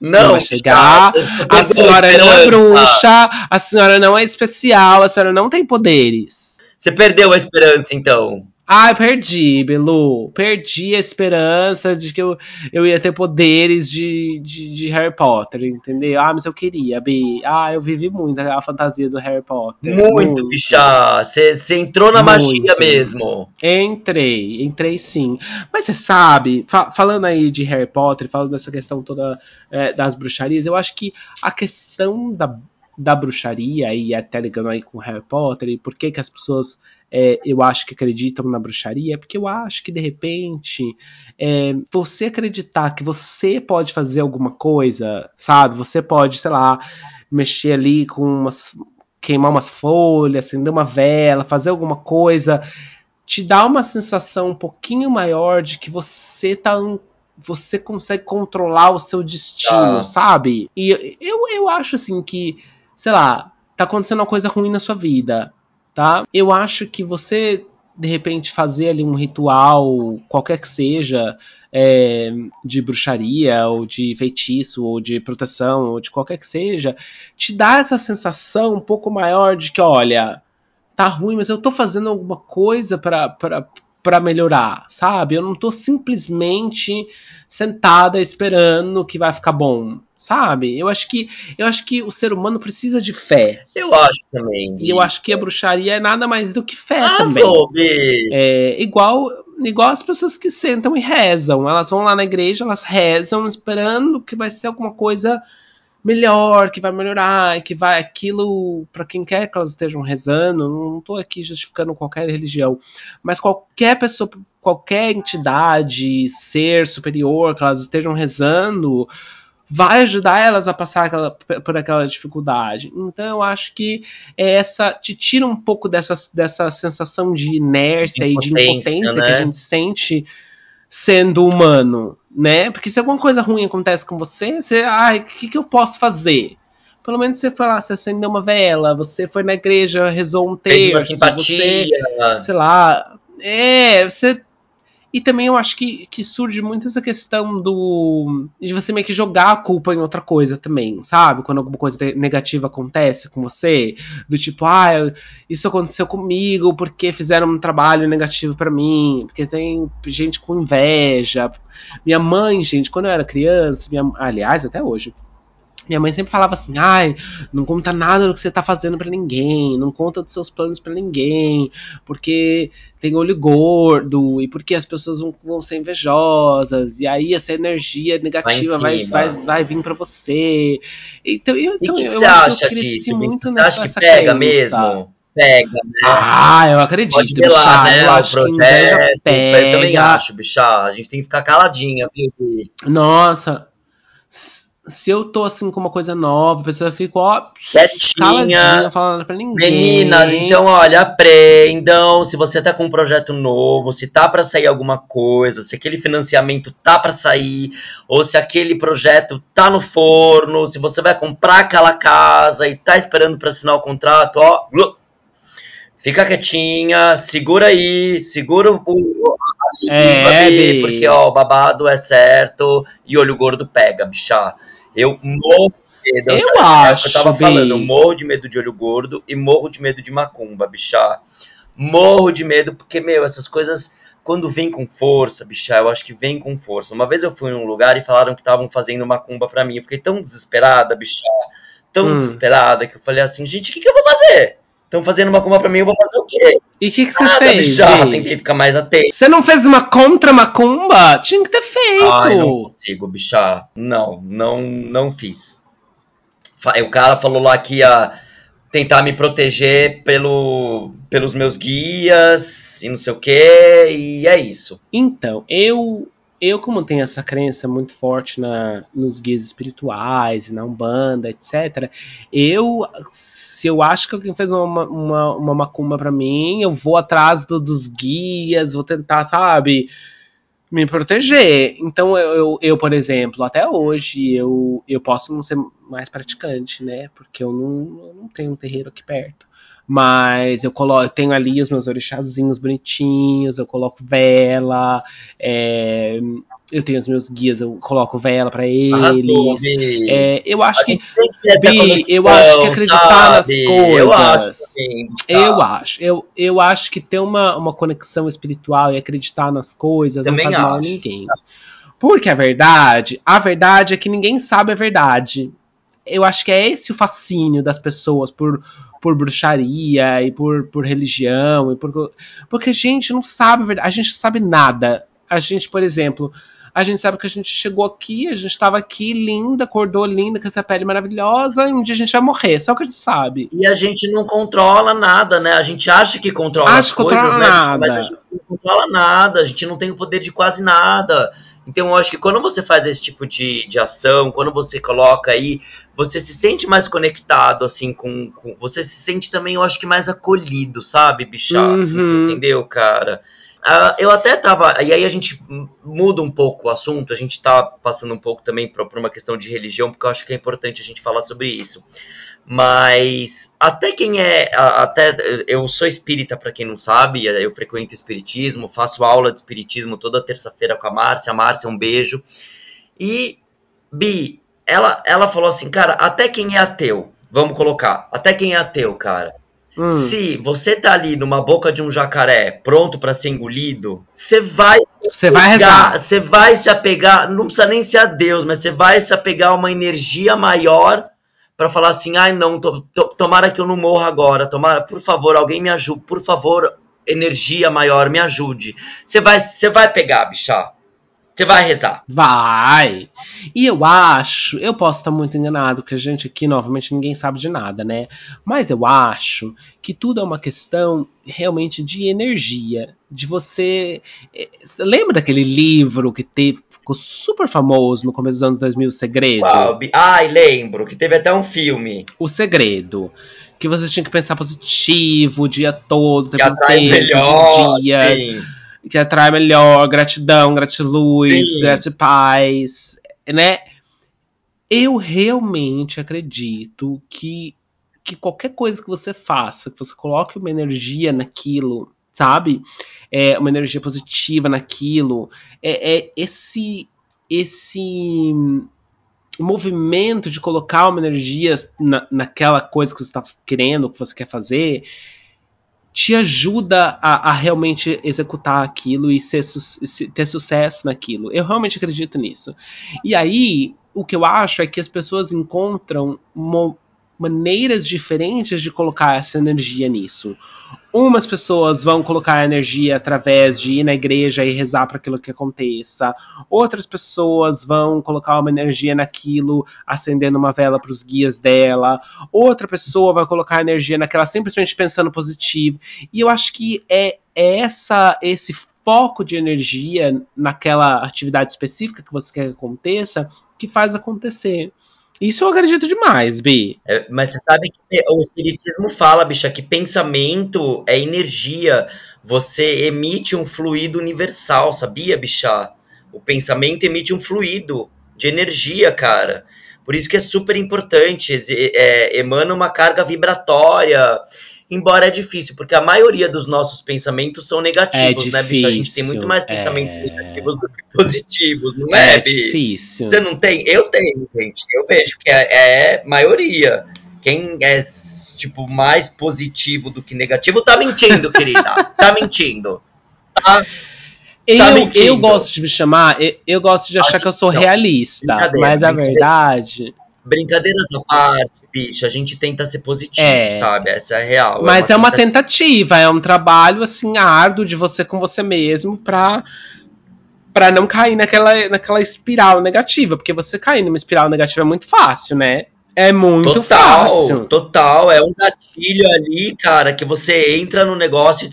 Não, não vai chegar. A senhora não é bruxa, a senhora não é especial, a senhora não tem poderes. Você perdeu a esperança, então. Ah, perdi, Belu. Perdi a esperança de que eu, eu ia ter poderes de, de, de, Harry Potter, entendeu? Ah, mas eu queria, Bi. Ah, eu vivi muito a fantasia do Harry Potter. Muito, muito. bicha. Você entrou na muito. magia mesmo. Entrei, entrei sim. Mas você sabe, fa falando aí de Harry Potter, falando dessa questão toda é, das bruxarias, eu acho que a questão da da bruxaria e até ligando aí com Harry Potter e por que que as pessoas é, eu acho que acreditam na bruxaria, porque eu acho que de repente é, você acreditar que você pode fazer alguma coisa, sabe? Você pode, sei lá, mexer ali com umas. queimar umas folhas, acender uma vela, fazer alguma coisa, te dá uma sensação um pouquinho maior de que você tá você consegue controlar o seu destino, ah. sabe? E eu, eu acho assim que sei lá, tá acontecendo uma coisa ruim na sua vida, tá? Eu acho que você de repente fazer ali um ritual, qualquer que seja, é, de bruxaria, ou de feitiço, ou de proteção, ou de qualquer que seja, te dá essa sensação um pouco maior de que, olha, tá ruim, mas eu tô fazendo alguma coisa para para melhorar, sabe? Eu não tô simplesmente sentada esperando que vai ficar bom, sabe? Eu acho que eu acho que o ser humano precisa de fé. Eu acho também. E eu acho que a bruxaria é nada mais do que fé ah, também. Soube. É igual igual as pessoas que sentam e rezam. Elas vão lá na igreja, elas rezam esperando que vai ser alguma coisa melhor, que vai melhorar, que vai aquilo para quem quer que elas estejam rezando. Não estou aqui justificando qualquer religião, mas qualquer pessoa, qualquer entidade, ser superior que elas estejam rezando, vai ajudar elas a passar aquela, por aquela dificuldade. Então eu acho que essa te tira um pouco dessa, dessa sensação de inércia e de impotência né? que a gente sente sendo humano, né? Porque se alguma coisa ruim acontece com você, você, ai, o que, que eu posso fazer? Pelo menos você foi lá, você acendeu uma vela, você foi na igreja, rezou um texto, simpatia. você, sei lá, é, você e também eu acho que, que surge muito essa questão do. de você meio que jogar a culpa em outra coisa também, sabe? Quando alguma coisa negativa acontece com você. Do tipo, ah, isso aconteceu comigo porque fizeram um trabalho negativo para mim. Porque tem gente com inveja. Minha mãe, gente, quando eu era criança, minha, aliás, até hoje, minha mãe sempre falava assim: ai, não conta nada do que você tá fazendo para ninguém, não conta dos seus planos para ninguém, porque tem olho gordo e porque as pessoas vão, vão ser invejosas, e aí essa energia negativa vai, vai, vai, vai vir para você. Então, eu, então, e que, eu, você acha disso? Você acha que pega mesmo? Pega, né? Ah, eu acredito. Pode lá, né? Eu o projeto. Pega. Eu também acho, bicha. A gente tem que ficar caladinha, viu? Nossa se eu tô assim com uma coisa nova, a pessoa fica, ó, quietinha, falando pra ninguém. Meninas, então olha, aprendam. Se você tá com um projeto novo, se tá para sair alguma coisa, se aquele financiamento tá para sair, ou se aquele projeto tá no forno, se você vai comprar aquela casa e tá esperando para assinar o contrato, ó, fica quietinha, segura aí, segura o, é, porque ó, o babado é certo e olho gordo pega, bicha. Eu morro de medo. Eu, eu acho. Eu tava falando, eu morro de medo de olho gordo e morro de medo de macumba, bichá. Morro de medo, porque, meu, essas coisas, quando vem com força, bichá, eu acho que vem com força. Uma vez eu fui num lugar e falaram que estavam fazendo macumba pra mim. Eu fiquei tão desesperada, bichá. Tão hum. desesperada que eu falei assim, gente, o que, que eu vou fazer? Estão fazendo uma macumba pra mim, eu vou fazer o quê? E o que, que você Nada, fez? Já, tentei ficar mais atento. Você não fez uma contra macumba? Tinha que ter feito. Ai, não consigo, bicha. Não, não, não fiz. O cara falou lá que ia tentar me proteger pelo, pelos meus guias e não sei o que, e é isso. Então, eu eu, como tenho essa crença muito forte na, nos guias espirituais e na Umbanda, etc., eu, se eu acho que alguém fez uma, uma, uma macumba para mim, eu vou atrás do, dos guias, vou tentar, sabe, me proteger. Então, eu, eu, eu, por exemplo, até hoje, eu, eu posso não ser mais praticante, né? Porque eu não, eu não tenho um terreiro aqui perto. Mas eu coloco, eu tenho ali os meus orixazinhos bonitinhos, eu coloco vela, é, eu tenho os meus guias, eu coloco vela para eles. Arrasou, é, eu acho que, que Bi, eu acho que acreditar sabe? nas coisas. Eu acho, também, eu acho, eu, eu acho que ter uma, uma conexão espiritual e acreditar nas coisas também não faz acho. mal a ninguém. Porque a verdade, a verdade é que ninguém sabe a verdade eu acho que é esse o fascínio das pessoas por, por bruxaria e por, por religião. E por, porque a gente não sabe, a gente sabe nada. A gente, por exemplo, a gente sabe que a gente chegou aqui, a gente estava aqui linda, acordou linda, com essa pele maravilhosa, e um dia a gente vai morrer, só que a gente sabe. E a gente não controla nada, né? A gente acha que controla acha as coisas, controla né? Nada. Mas a gente não controla nada, a gente não tem o poder de quase nada. Então eu acho que quando você faz esse tipo de, de ação, quando você coloca aí, você se sente mais conectado, assim, com. com você se sente também, eu acho que mais acolhido, sabe, bichá? Uhum. Entendeu, cara? Uh, eu até tava. E aí a gente muda um pouco o assunto, a gente tá passando um pouco também por, por uma questão de religião, porque eu acho que é importante a gente falar sobre isso. Mas até quem é. Até eu sou espírita, para quem não sabe, eu frequento espiritismo, faço aula de espiritismo toda terça-feira com a Márcia. Márcia, um beijo. E, Bi, ela, ela falou assim, cara, até quem é ateu, vamos colocar, até quem é ateu, cara, Hum. Se você tá ali numa boca de um jacaré, pronto para ser engolido, você vai você vai rezar. Você vai se apegar, não precisa nem ser a Deus, mas você vai se apegar a uma energia maior para falar assim: "Ai, não, to, to, tomara que eu não morra agora, tomara, por favor, alguém me ajude, por favor, energia maior, me ajude". Você vai, você vai pegar, bichá. Você vai rezar. Vai. E eu acho, eu posso estar muito enganado, porque a gente aqui, novamente, ninguém sabe de nada, né? Mas eu acho que tudo é uma questão realmente de energia. De você. Eh, lembra daquele livro que teve, ficou super famoso no começo dos anos 2000, O Segredo? Uau, ai, lembro, que teve até um filme. O Segredo que você tinha que pensar positivo o dia todo, tempo inteiro, melhor, dias. Sim que atrai melhor, gratidão, gratiluz, gratipaz, né? Eu realmente acredito que, que qualquer coisa que você faça, que você coloque uma energia naquilo, sabe? É, uma energia positiva naquilo, é, é esse esse movimento de colocar uma energia na, naquela coisa que você está querendo, que você quer fazer, te ajuda a, a realmente executar aquilo e ser, ter sucesso naquilo. Eu realmente acredito nisso. E aí, o que eu acho é que as pessoas encontram maneiras diferentes de colocar essa energia nisso. Umas pessoas vão colocar energia através de ir na igreja e rezar para aquilo que aconteça. Outras pessoas vão colocar uma energia naquilo, acendendo uma vela para os guias dela. Outra pessoa vai colocar energia naquela simplesmente pensando positivo. E eu acho que é, é essa esse foco de energia naquela atividade específica que você quer que aconteça que faz acontecer. Isso eu acredito demais, Bi. É, mas você sabe que o espiritismo fala, bicha, que pensamento é energia. Você emite um fluido universal, sabia, bicha? O pensamento emite um fluido de energia, cara. Por isso que é super importante. É, emana uma carga vibratória embora é difícil, porque a maioria dos nossos pensamentos são negativos, é né, bicho? A gente tem muito mais pensamentos é... negativos do que positivos, não é, É difícil. Você não tem? Eu tenho, gente. Eu vejo que é, é maioria. Quem é, tipo, mais positivo do que negativo tá mentindo, querida. tá mentindo. Tá? Eu, tá eu gosto de me chamar, eu, eu gosto de achar Acho que eu sou realista, mas a verdade brincadeiras à parte, bicho, a gente tenta ser positivo, é. sabe? Essa é a real. É Mas é uma, é uma tentativa, é um trabalho assim árduo de você com você mesmo pra para não cair naquela, naquela espiral negativa, porque você cair numa espiral negativa é muito fácil, né? É muito total, fácil. Total, é um gatilho ali, cara, que você entra no negócio e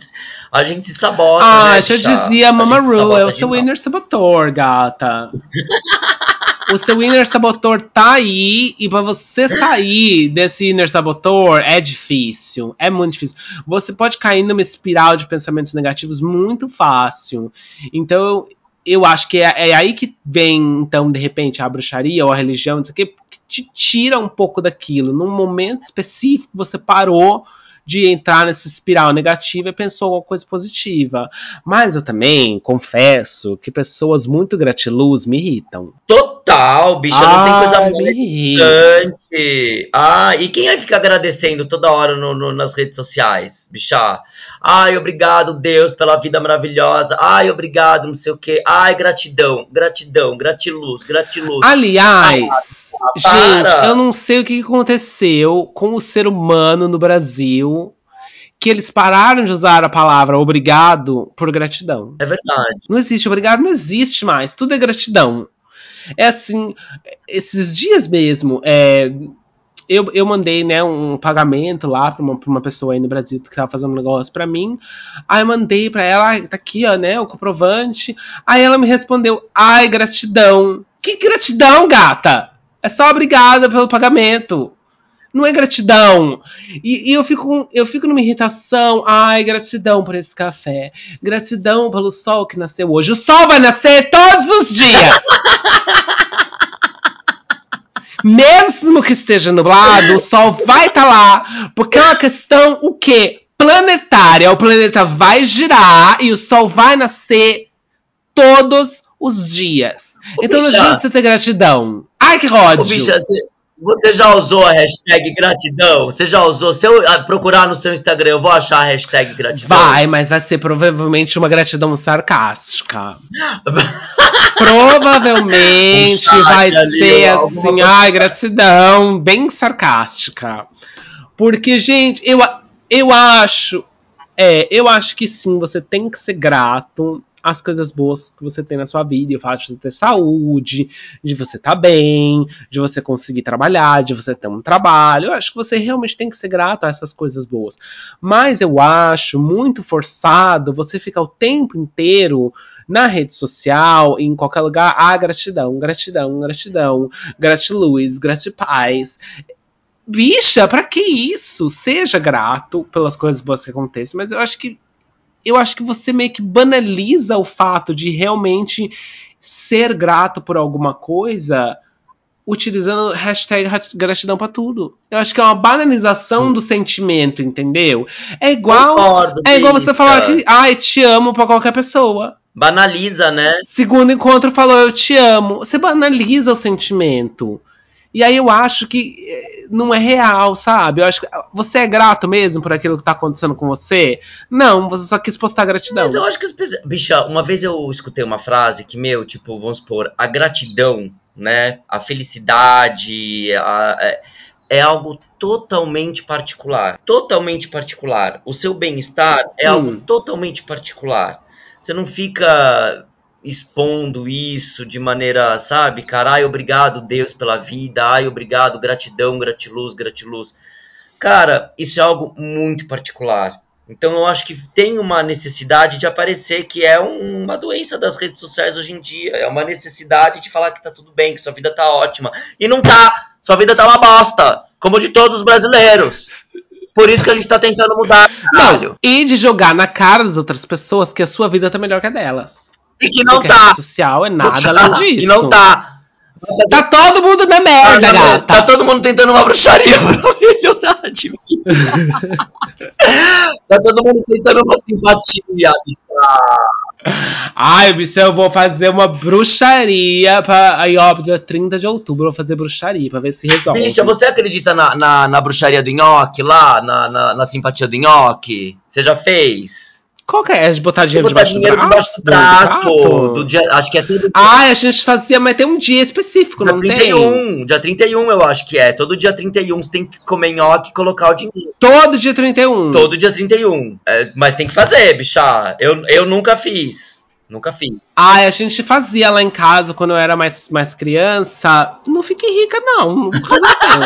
a gente se sabota. Ah, né, já dizia Mama Ru, é o seu inner sabotor, gata. o seu inner sabotor tá aí e para você sair desse inner sabotor é difícil, é muito difícil. Você pode cair numa espiral de pensamentos negativos muito fácil. Então, eu acho que é, é aí que vem, então, de repente, a bruxaria ou a religião, não sei o que, que te tira um pouco daquilo. Num momento específico, você parou de entrar nessa espiral negativa e pensou alguma coisa positiva. Mas eu também confesso que pessoas muito gratiluz me irritam. Total, bicha, não tem coisa mais irritante. Ah, e quem vai ficar agradecendo toda hora no, no, nas redes sociais, bicha? Ai, obrigado, Deus, pela vida maravilhosa. Ai, obrigado, não sei o quê. Ai, gratidão, gratidão, gratiluz, gratiluz. Aliás. Ah, Gente, eu não sei o que aconteceu com o ser humano no Brasil que eles pararam de usar a palavra obrigado por gratidão. É verdade. Não existe obrigado, não existe mais. Tudo é gratidão. É assim, esses dias mesmo, é, eu, eu mandei né, um pagamento lá pra uma, pra uma pessoa aí no Brasil que tava fazendo um negócio pra mim. Aí eu mandei pra ela, tá aqui, ó, né, o comprovante. Aí ela me respondeu, ai, gratidão. Que gratidão, gata? É só obrigada pelo pagamento. Não é gratidão. E, e, eu, fico, eu fico numa irritação. Ai, gratidão por esse café. Gratidão pelo sol que nasceu hoje. O sol vai nascer todos os dias. Mesmo que esteja nublado, o sol vai estar tá lá. Porque é uma questão o quê? Planetária. O planeta vai girar e o sol vai nascer todos os dias. Ô, então bicha, não adianta você ter gratidão. Ai, que ódio. Ô, bicha, Você já usou a hashtag gratidão? Você já usou? Se eu ah, procurar no seu Instagram, eu vou achar a hashtag gratidão? Vai, mas vai ser provavelmente uma gratidão sarcástica. provavelmente Um vai ali, ser assim, ai, gratidão, bem sarcástica. Porque, gente, eu, eu acho. É, eu acho que sim, você tem que ser grato às coisas boas que você tem na sua vida. E o fato de você ter saúde, de você estar bem, de você conseguir trabalhar, de você ter um trabalho. Eu acho que você realmente tem que ser grato a essas coisas boas. Mas eu acho muito forçado você ficar o tempo inteiro na rede social, em qualquer lugar, ah, gratidão, gratidão, gratidão, gratiluz, gratipaz. Bicha, pra que isso? Seja grato pelas coisas boas que acontecem, mas eu acho que eu acho que você meio que banaliza o fato de realmente ser grato por alguma coisa utilizando hashtag gratidão pra tudo. Eu acho que é uma banalização do sentimento, entendeu? É igual Concordo, é igual você falar que, ai, te amo pra qualquer pessoa. Banaliza, né? Segundo encontro falou eu te amo. Você banaliza o sentimento. E aí eu acho que eh, não é real, sabe? Eu acho que você é grato mesmo por aquilo que tá acontecendo com você? Não, você só quis postar gratidão. Mas eu acho que as pessoas. Bicha, uma vez eu escutei uma frase que, meu, tipo, vamos supor, a gratidão, né? A felicidade, a- é, é algo totalmente particular. Totalmente particular. O seu bem-estar é Hum. algo totalmente particular. Você não fica expondo isso de maneira, sabe, caralho, obrigado Deus pela vida, ai, obrigado, gratidão, gratiluz, gratiluz. Cara, isso é algo muito particular. Então eu acho que tem uma necessidade de aparecer que é um- uma doença das redes sociais hoje em dia. É uma necessidade de falar que tá tudo bem, que sua vida tá ótima. E não tá! Sua vida tá uma bosta! Como de todos os brasileiros. Por isso que a gente tá tentando mudar, caralho. Não, e de jogar na cara das outras pessoas que a sua vida tá melhor que a delas. E que não Porque a tá! rede social é nada além disso. E não tá! Tá todo mundo na merda, tá, gata. tá todo mundo tentando uma bruxaria pra melhorar de vida. tá todo mundo tentando uma simpatia. Ai, bicho, eu vou fazer uma bruxaria pra. Aí, ó, dia 30 de outubro eu vou fazer bruxaria pra ver se resolve. Bicha, você acredita na, na, na bruxaria do nhoque lá? Na, na, na simpatia do nhoque? Você já fez? Qual que é? É de botar dinheiro botar debaixo dinheiro do debaixo do prato? Do dia, acho que é todo Ai, a gente fazia, mas tem um dia específico, dia não tem? 31. Dia 31 eu acho que é. Todo dia 31 você tem que comer nhoque e colocar o dinheiro. Todo dia 31. Todo dia 31. É, mas tem que fazer, bicha. Eu, eu nunca fiz. Nunca fiz. Ai, a gente fazia lá em casa quando eu era mais, mais criança. Não fiquei rica, não.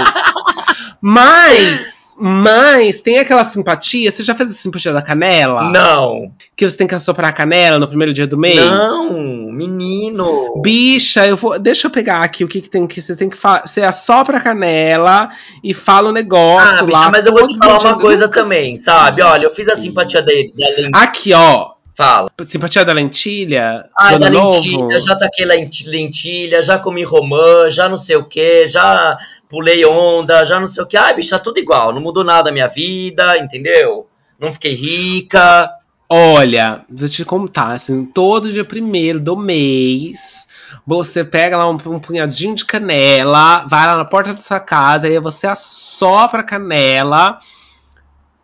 mas, mas, tem aquela simpatia. Você já fez a simpatia da canela? Não. Que você tem que assoprar a canela no primeiro dia do mês? Não, menino. Bicha, eu vou. Deixa eu pegar aqui o que, que tem que. Você tem que falar. Você assopra a canela e fala o negócio Ah, bicha, lá. mas eu vou te falar uma coisa também, sabe? Olha, eu fiz a simpatia dele. Da lentilha. Aqui, ó. Fala. Simpatia da lentilha. Ah, da lentilha, novo. já taquei lent- lentilha, já comi romã, já não sei o que, já pulei onda, já não sei o que. Ah, bicha, tudo igual, não mudou nada a minha vida, entendeu? Não fiquei rica. Olha, eu te contar, assim, todo dia primeiro do mês, você pega lá um, um punhadinho de canela, vai lá na porta da sua casa, aí você assopra a canela,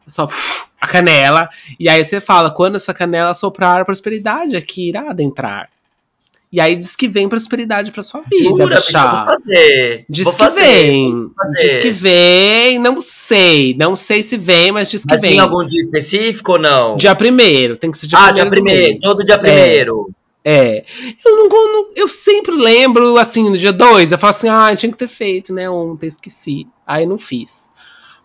só a canela, e aí você fala, quando essa canela soprar, a prosperidade aqui irá adentrar. E aí diz que vem prosperidade pra sua vida, Jura, bicha, eu vou fazer. Diz vou que fazer, vem. Diz que vem, não sei. Não sei se vem, mas diz que Mas vem. tem algum dia específico ou não? Dia primeiro, tem que ser dia ah, primeiro. dia do primeiro, todo dia É. primeiro. É. Eu não, não- eu sempre lembro, assim, no dia 2, eu falo assim, ah, tinha que ter feito, né, ontem, esqueci. Aí não fiz.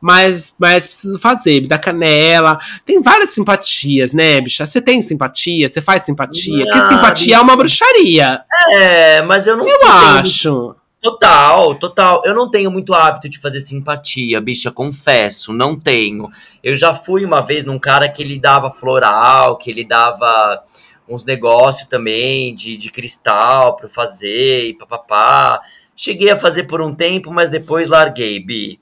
Mas, mas preciso fazer, me dá canela. Tem várias simpatias, né, bicha? Você tem simpatia? Você faz simpatia? Ah, que simpatia é uma bruxaria, É, mas eu não eu tenho acho. Total, total. Eu não tenho muito hábito de fazer simpatia, bicha, confesso, não tenho. Eu já fui uma vez num cara que ele dava floral, que ele dava uns negócios também de, de cristal pra eu fazer e papapá. Cheguei a fazer por um tempo, mas depois larguei, Bi.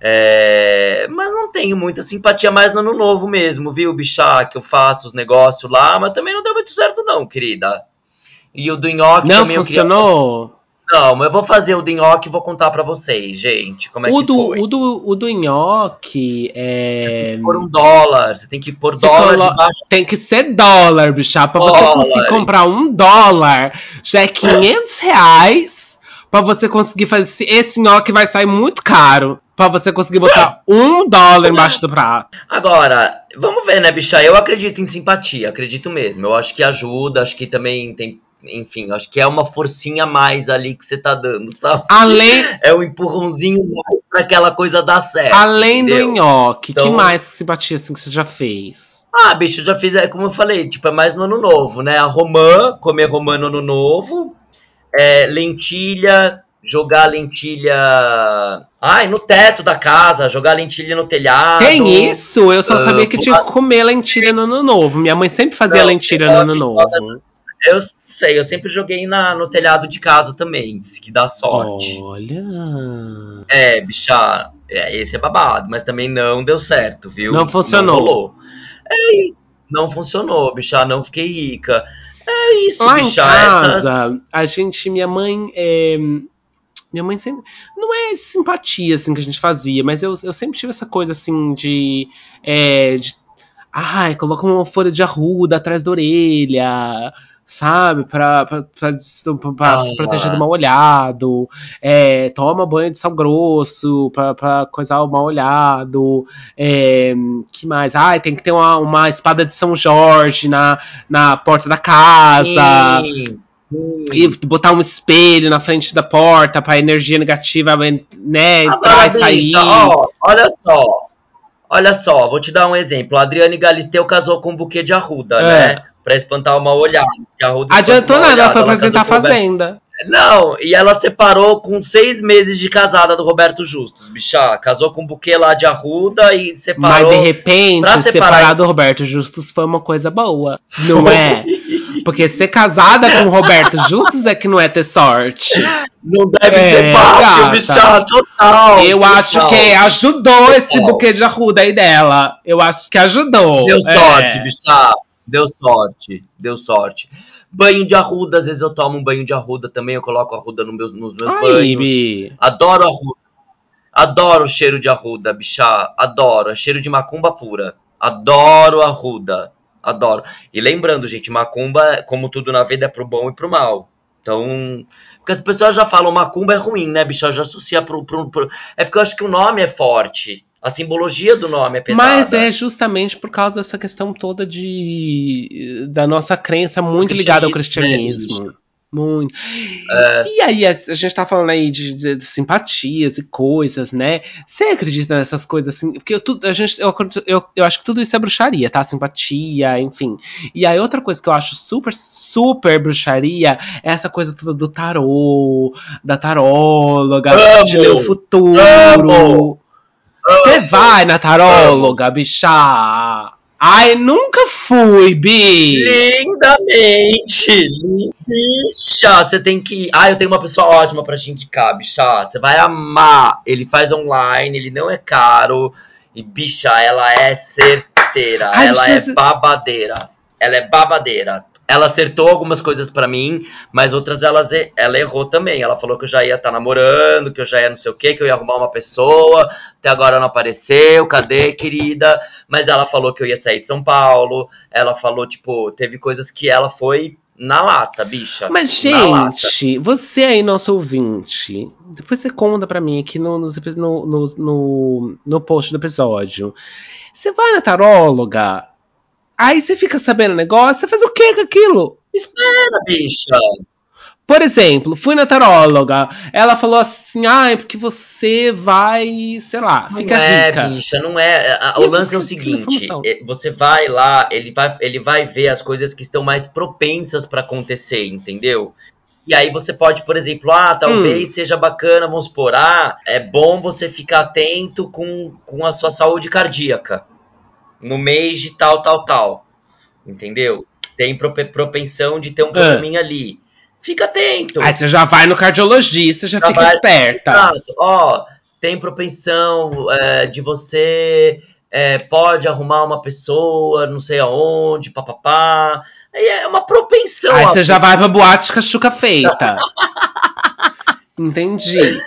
É, mas não tenho muita simpatia mais no ano novo mesmo, viu, bicha? Que eu faço os negócios lá, mas também não deu muito certo, não, querida. E o do nhoque Não também eu queria funcionou? Não, mas eu vou fazer o do nhoque e vou contar pra vocês, gente, como é o que do, foi. O do, o do nhoque é. Por um dólar, você tem que pôr Você dólar colo- debaixo. Tem que ser dólar, bicha. Pra você Dólar. conseguir comprar um dólar, já é 500 reais. Pra você conseguir fazer. esse- Esse nhoque vai sair muito caro. Pra você conseguir botar um dólar embaixo do prato. Agora, vamos ver, né, bicha? Eu acredito em simpatia, acredito mesmo. Eu acho que ajuda, acho que também tem. Enfim, acho que é uma forcinha a mais ali que você tá dando, sabe? Além, É um empurrãozinho mais pra aquela coisa dar certo. além do entendeu? nhoque, que Então- mais simpatia assim que você já fez? Ah, bicho, eu já fiz, é como eu falei, tipo, é mais no ano novo, né? A romã, comer romã no ano novo, é, lentilha, jogar lentilha. Ai, no teto da casa, jogar lentilha no telhado. Tem isso? Eu só ah, sabia que tinha que comer lentilha no ano novo. Minha mãe sempre fazia Não, lentilha no ano novo. Eu sei, eu sempre joguei na, no telhado de casa também, disse que dá sorte. Olha. É, bicha, é, esse é babado, mas também não deu certo, viu? Não funcionou. Não. É, não funcionou, bicha, não fiquei rica. É isso, Lá em bicha, casa, essas. a gente, minha mãe. é, minha mãe sempre. Não é simpatia assim que a gente fazia, mas eu, eu sempre tive essa coisa assim de. é, de ai, coloca uma folha de arruda atrás da orelha. Sabe? Pra, pra, pra, pra- pra se Ah. proteger do mal olhado. É, toma banho de sal grosso pra, pra coisar o mal olhado. É, que mais? Ai, tem que ter uma, uma espada de São Jorge na, na porta da casa. Sim, E botar um espelho na frente da porta pra energia negativa, né, entrar Agora, e sair. bicha, ó, olha só. Olha só, vou te dar um exemplo. A Adriane Galisteu casou com um buquê de arruda, É. né? Pra espantar o mal olhado. porque a arruda Adiantou nada, ela mal-olhado, foi ela apresentar a Fazenda. Não, e ela separou com seis meses de casada do Roberto Justus, bicha. Casou com um buquê lá de arruda e Mas separou. de repente, pra separar, separar- do Roberto Justus foi uma coisa boa. Não é? Porque ser casada com o Roberto Justus é que não é ter sorte. Não deve É, ser fácil, gata. bicha, total. Eu total. acho que ajudou esse Total. buquê de arruda aí dela. Eu acho que ajudou. Deu É. sorte, bicha. Deu sorte. Deu sorte. Banho de arruda, às vezes eu tomo um banho de arruda também, eu coloco arruda no meus, nos meus Ai, banhos. Bi. Adoro arruda. Adoro o cheiro de arruda, bicha. Adoro. É cheiro de macumba pura. Adoro arruda. Adoro. E lembrando, gente, macumba, como tudo na vida, é pro bom e pro mal. Então. Porque as pessoas já falam macumba é ruim, né, bicha? Já associa pro, pro, pro- É porque eu acho que o nome é forte. A simbologia do nome é pesada. Mas é justamente por causa dessa questão toda de da nossa crença muito ligada ao Cristianismo, cristianismo. Muito. E aí, a, a gente tá falando aí de, de- de simpatias e coisas, né? Você acredita nessas coisas assim? Porque eu, tu- a gente, eu, eu, eu acho que tudo isso é bruxaria, tá? Simpatia, enfim. E aí, outra coisa que eu acho super, super bruxaria é essa coisa toda do tarô, da taróloga, Amo! de ler o futuro. Amo! Você vai na taróloga, bicha? Ai, nunca fui, Bi. Lindamente! Bicha, você tem que ir. Ah, eu tenho uma pessoa ótima pra te indicar, bicha. Você vai amar. Ele faz online, ele não é caro. E, bicha, ela é certeira. Ai, ela bicha, é você- babadeira. Ela é babadeira. Ela acertou algumas coisas pra mim, mas outras elas, ela errou também. Ela falou que eu já ia estar namorando, que eu já ia não sei o que, que eu ia arrumar uma pessoa. Até agora não apareceu. Cadê, querida? Mas ela falou que eu ia sair de São Paulo. Ela falou, tipo, teve coisas que ela foi na lata, bicha. Mas, gente, você aí, nosso ouvinte, depois você conta pra mim aqui no, no, no, no, no post do episódio. Você vai na taróloga, aí você fica sabendo o negócio, você faz o que com aquilo? Espera, bicha. Por exemplo, fui na taróloga, ela falou assim, ah, é porque você vai, sei lá, fica não é, rica. bicha, não é. O lance é o seguinte: é, você vai lá, ele vai, ele vai ver as coisas que estão mais propensas pra acontecer, entendeu? E aí você pode, por exemplo, ah, Hum. talvez seja bacana, vamos supor, ah, é bom você ficar atento com, com a sua saúde cardíaca no mês de tal, tal, tal. Entendeu? Tem prope- propensão de ter um probleminha ali. Fica atento. Aí você já vai no cardiologista, já Já fica vai- esperta. Exato. Ó, tem propensão é, de você é, pode arrumar uma pessoa, não sei aonde, papapá. Aí é uma propensão. Aí você já vai pra boate com a chuca feita. Entendi.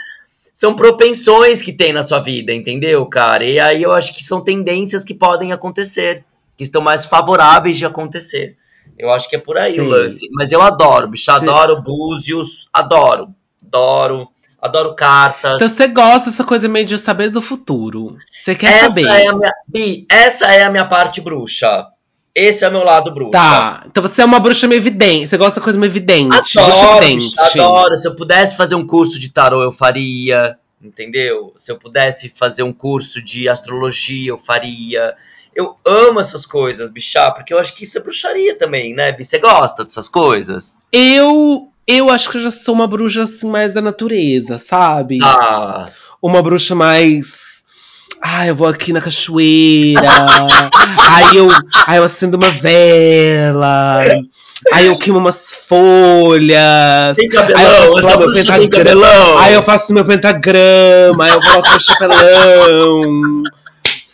São propensões que tem na sua vida, entendeu, cara? E aí eu acho que são tendências que podem acontecer, que estão mais favoráveis de acontecer. Eu acho que é por aí Sim. o lance. Mas eu adoro, bicho, Sim. adoro búzios, adoro, adoro, adoro cartas. Então você gosta dessa coisa meio de saber do futuro. Você quer essa saber. é a minha, Bi, essa é a minha parte bruxa. Esse é o meu lado bruxa. Tá. Então você é uma bruxa meio evidente. Você gosta da coisa meio evidente. Adoro, evidente. adoro. Se eu pudesse fazer um curso de tarô, eu faria. Entendeu? Se eu pudesse fazer um curso de astrologia, eu faria. Eu amo essas coisas, bichá, porque eu acho que isso é bruxaria também, né, Bi? Você gosta dessas coisas? Eu. Eu acho que eu já sou uma bruxa assim mais da natureza, sabe? Ah, Uma bruxa mais. Ah, eu vou aqui na cachoeira. aí eu. Aí eu acendo uma vela. Aí eu queimo umas folhas. tem Aí eu cabelão, faço meu pentagrama. cabelão. Aí eu faço meu pentagrama, aí eu coloco meu chapelão.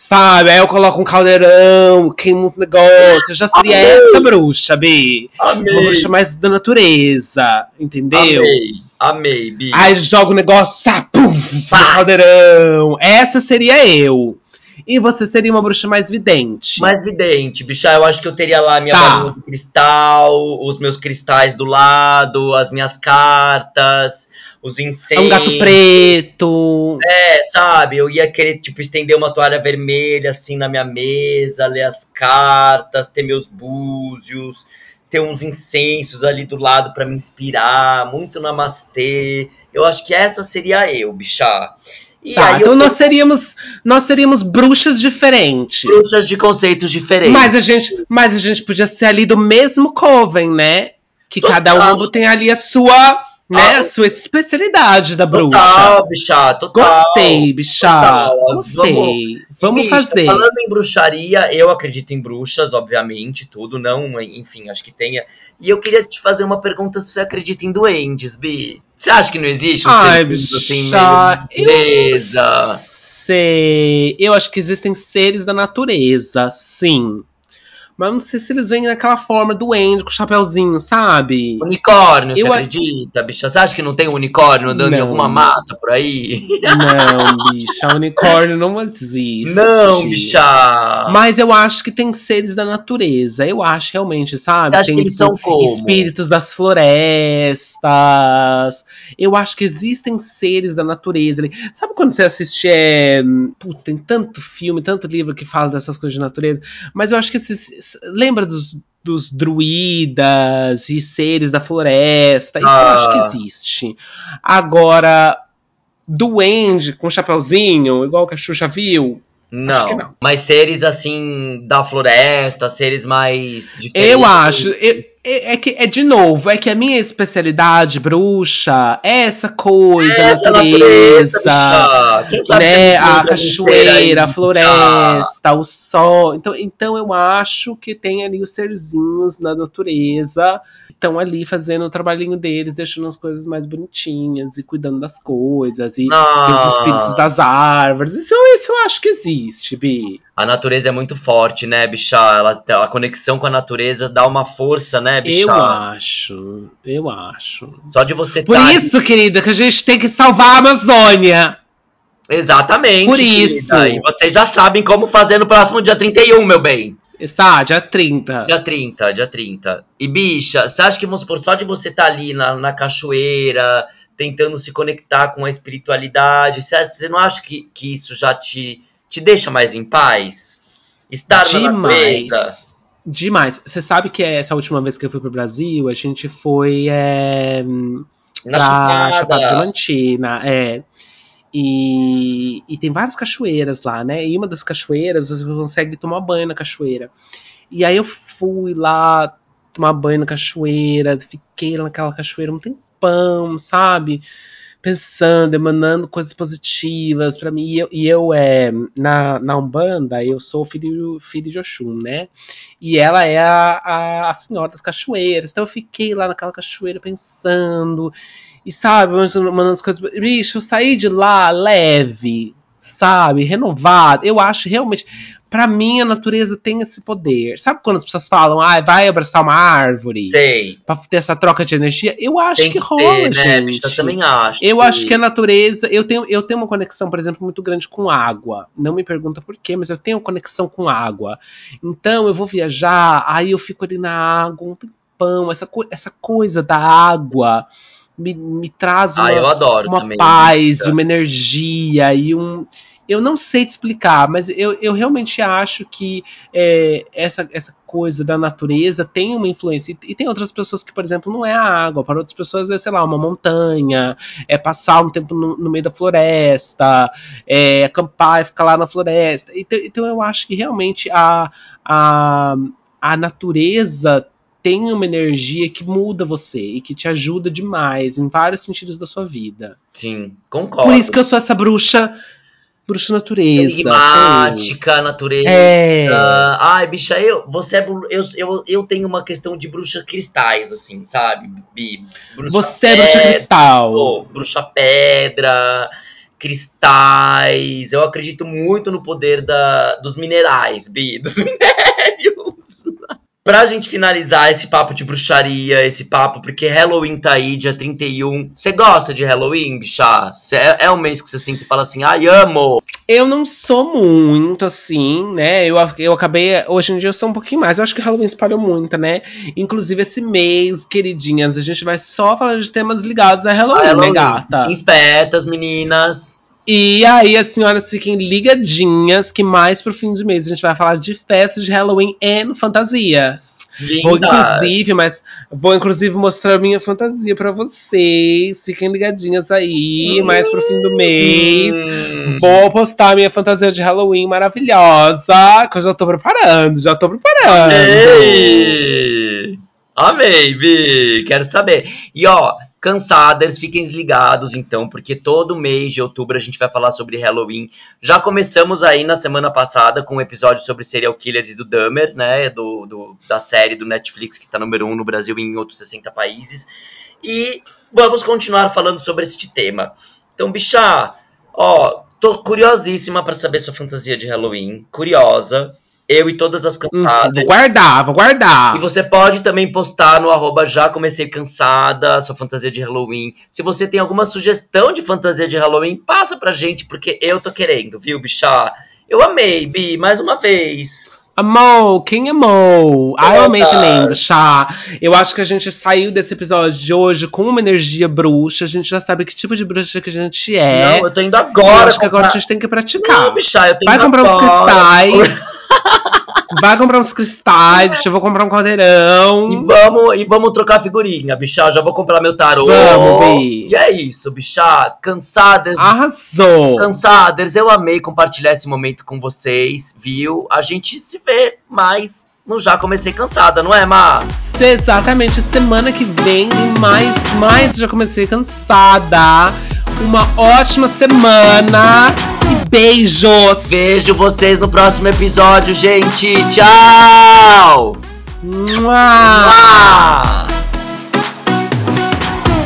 Sabe? Aí eu coloco um caldeirão, queimo uns negócios. Eu já seria Amei. essa bruxa, B. Uma Amei, bruxa mais da natureza, entendeu? amei, amei, Bi. Aí joga o negócio, sá, puf, no caldeirão. Essa seria eu. E você seria uma bruxa mais vidente. Mais vidente, bicha, eu acho que eu teria lá minha Tá. de cristal, os meus cristais do lado, as minhas cartas, os É incêndios. um gato preto. É, sabe? Eu ia querer, tipo, estender uma toalha vermelha, assim, na minha mesa, ler as cartas, ter meus búzios, ter uns incensos ali do lado pra me inspirar, muito namastê. Eu acho que essa seria eu, bichá. E Tá, então eu nós seríamos, nós seríamos bruxas diferentes. bruxas de conceitos diferentes. Mas a, gente, mas a gente podia ser ali do mesmo coven, né? Que cada Total. uma tem ali a sua, né, Ah. a sua especialidade da bruxa. Total, bichá, total. Gostei, bicha. Total. Gostei. Vamos Bicha, fazer. Falando em bruxaria, eu acredito em bruxas, obviamente, tudo, não, enfim, acho que tenha. E eu queria te fazer uma pergunta se você acredita em duendes, Bi. Você acha que não existe um Ai, assim, bicha, meio de natureza? Sei. Eu acho que existem seres da natureza, sim. Mas não sei se eles vêm naquela forma duende com chapéuzinho, sabe? Unicórnio, você Eu a- acredita, bicha? Você acha que não tem um unicórnio andando em Não. alguma mata por aí? Não, bicha, unicórnio não existe. Não, bicha! Mas eu acho que tem seres da natureza. Eu acho realmente, sabe? Você acha tem que eles tipo, são como? espíritos das florestas. Eu acho que existem seres da natureza. Sabe quando você assiste. É... Putz, tem tanto filme, tanto livro que fala dessas coisas de natureza. Mas eu acho que esses. Lembra dos, dos druidas e seres da floresta? Isso eu Ah. acho que existe. Agora. Duende com chapeuzinho, igual que a Xuxa viu. Não. que não. Mas seres assim da floresta, seres mais diferentes. Eu acho. eu- é, é que é de novo, é que a minha especialidade, bruxa, é essa coisa, Essa natureza, sabe né? A cachoeira, a floresta, o sol. Então, então eu acho que tem ali os serzinhos da natureza estão ali fazendo o trabalhinho deles, deixando as coisas mais bonitinhas e cuidando das coisas. E tem os Ah. espíritos das árvores. Isso, isso eu acho que existe, Bi. A natureza é muito forte, né, bicha? Ela, a conexão com a natureza dá uma força, né, bicha? Eu acho, eu acho. Só de você Por tá- isso, querida, que a gente tem que salvar a Amazônia. Exatamente. Por querida. isso. E vocês já sabem como fazer no próximo dia 31, meu bem. Está, dia 30. Dia 30, dia 30. E, bicha, você acha que, vamos supor, só de você estar ali na, na cachoeira, tentando se conectar com a espiritualidade, você, você não acha que, que isso já te, te deixa mais em paz? Estar na natureza? Demais. Demais. Você sabe que essa última vez que eu fui pro Brasil, a gente foi é, Na pra Chapada. Diamantina. É. E, e tem várias cachoeiras lá, né? E uma das cachoeiras você consegue tomar banho na cachoeira. E aí eu fui lá tomar banho na cachoeira, fiquei naquela cachoeira um tempão, sabe? Pensando, emanando coisas positivas pra mim. E eu, e eu é, na, na Umbanda, eu sou filho, filho de Oxum, né? E ela é a, a, a senhora das cachoeiras. Então eu fiquei lá naquela cachoeira pensando. E sabe, mandando as coisas. Bicho, eu saí de lá leve, sabe? Renovado. Eu acho realmente. Pra mim, a natureza tem esse poder. Sabe quando as pessoas falam, ah, vai abraçar uma árvore? Sei. Pra ter essa troca de energia? Eu acho Tem que, que rola, ter, né, gente. bicha? Eu também acho. Eu que- acho que a natureza. Eu tenho, eu tenho uma conexão, por exemplo, muito grande com água. Não me pergunta por quê, mas eu tenho conexão com água. Então eu vou viajar, aí eu fico ali na água um tempão. Essa, co- essa coisa da água me, me traz uma, Ah, uma também. paz, uma energia e um. Eu não sei te explicar, mas eu, eu realmente acho que é, essa, essa coisa da natureza tem uma influência. E, e tem outras pessoas que, por exemplo, não é a água. Para outras pessoas é, sei lá, uma montanha, é passar um tempo no, no meio da floresta, é acampar e ficar lá na floresta. Então, então eu acho que realmente a, a, a natureza tem uma energia que muda você e que te ajuda demais em vários sentidos da sua vida. Sim, concordo. Por isso que eu sou essa bruxa, bruxa natureza. Enigmática, natureza. É. Ai, bicha, eu, você é, eu, eu, eu tenho uma questão de bruxa cristais, assim, sabe, Bi? Bruxa Você é bruxa pedra, cristal. pô, bruxa pedra, cristais. Eu acredito muito no poder da, dos minerais, Bi, dos minérios. Pra gente finalizar esse papo de bruxaria, esse papo, porque Halloween tá aí, dia 31. Você gosta de Halloween, bicha? Cê- É, é um mês que você sente e fala assim, ai, amo! Eu não sou muito assim, né? Eu, eu acabei. Hoje em dia eu sou um pouquinho mais. Eu acho que Halloween espalhou muito, né? Inclusive esse mês, queridinhas, a gente vai só falar de temas ligados a Halloween, Halloween. né, gata? Espertas, meninas. E aí as senhoras fiquem ligadinhas que mais pro fim de mês a gente vai falar de festas de Halloween e fantasias. Vou Lindas. inclusive, mas vou inclusive mostrar a minha fantasia pra vocês. Fiquem ligadinhas aí, mais pro fim do mês. Hum. Vou postar a minha fantasia de Halloween maravilhosa, que eu já tô preparando, já tô preparando. Amei! Amei, Vi! Quero saber. E ó, cansadas, fiquem ligados então, porque todo mês de outubro a gente vai falar sobre Halloween. Já começamos aí na semana passada com um episódio sobre serial killers e do Dahmer, né? Do, do- da série do Netflix que tá número 1 um no Brasil e em outros 60 países. E vamos continuar falando sobre este tema. Então, bicha, ó, tô curiosíssima pra saber sua fantasia de Halloween. Curiosa. Eu e todas as Hum, cansadas. vou guardar, vou guardar. E você pode também postar no arroba já comecei cansada, sua fantasia de Halloween. Se você tem alguma sugestão de fantasia de Halloween, passa pra gente, porque eu tô querendo, viu, bichá? Eu amei, Bi, mais uma vez. Amou, quem amou? Ah, eu amei também, chá. Eu acho que a gente saiu desse episódio de hoje com uma energia bruxa. A gente já sabe que tipo de bruxa que a gente é. Não, eu tô indo Eu agora. acho que agora a comprar- gente tem que praticar. Não, bichá, eu tô Vai comprar uns agora. cristais. Vai comprar uns cristais, bicho, eu vou comprar um caldeirão. E vamos, e vamos trocar figurinha, bichá. Já vou comprar meu tarô. Vamos, Bi. E é isso, bichá. Cansadas, Arrasou! Cansaders, eu amei compartilhar esse momento com vocês, viu? A gente se vê mais no Já Comecei Cansada, não é, Má? Exatamente, semana que vem mais, mais, já comecei cansada. Uma ótima semana beijos! Vejo vocês no próximo episódio, gente. Tchau! Mua! Ah!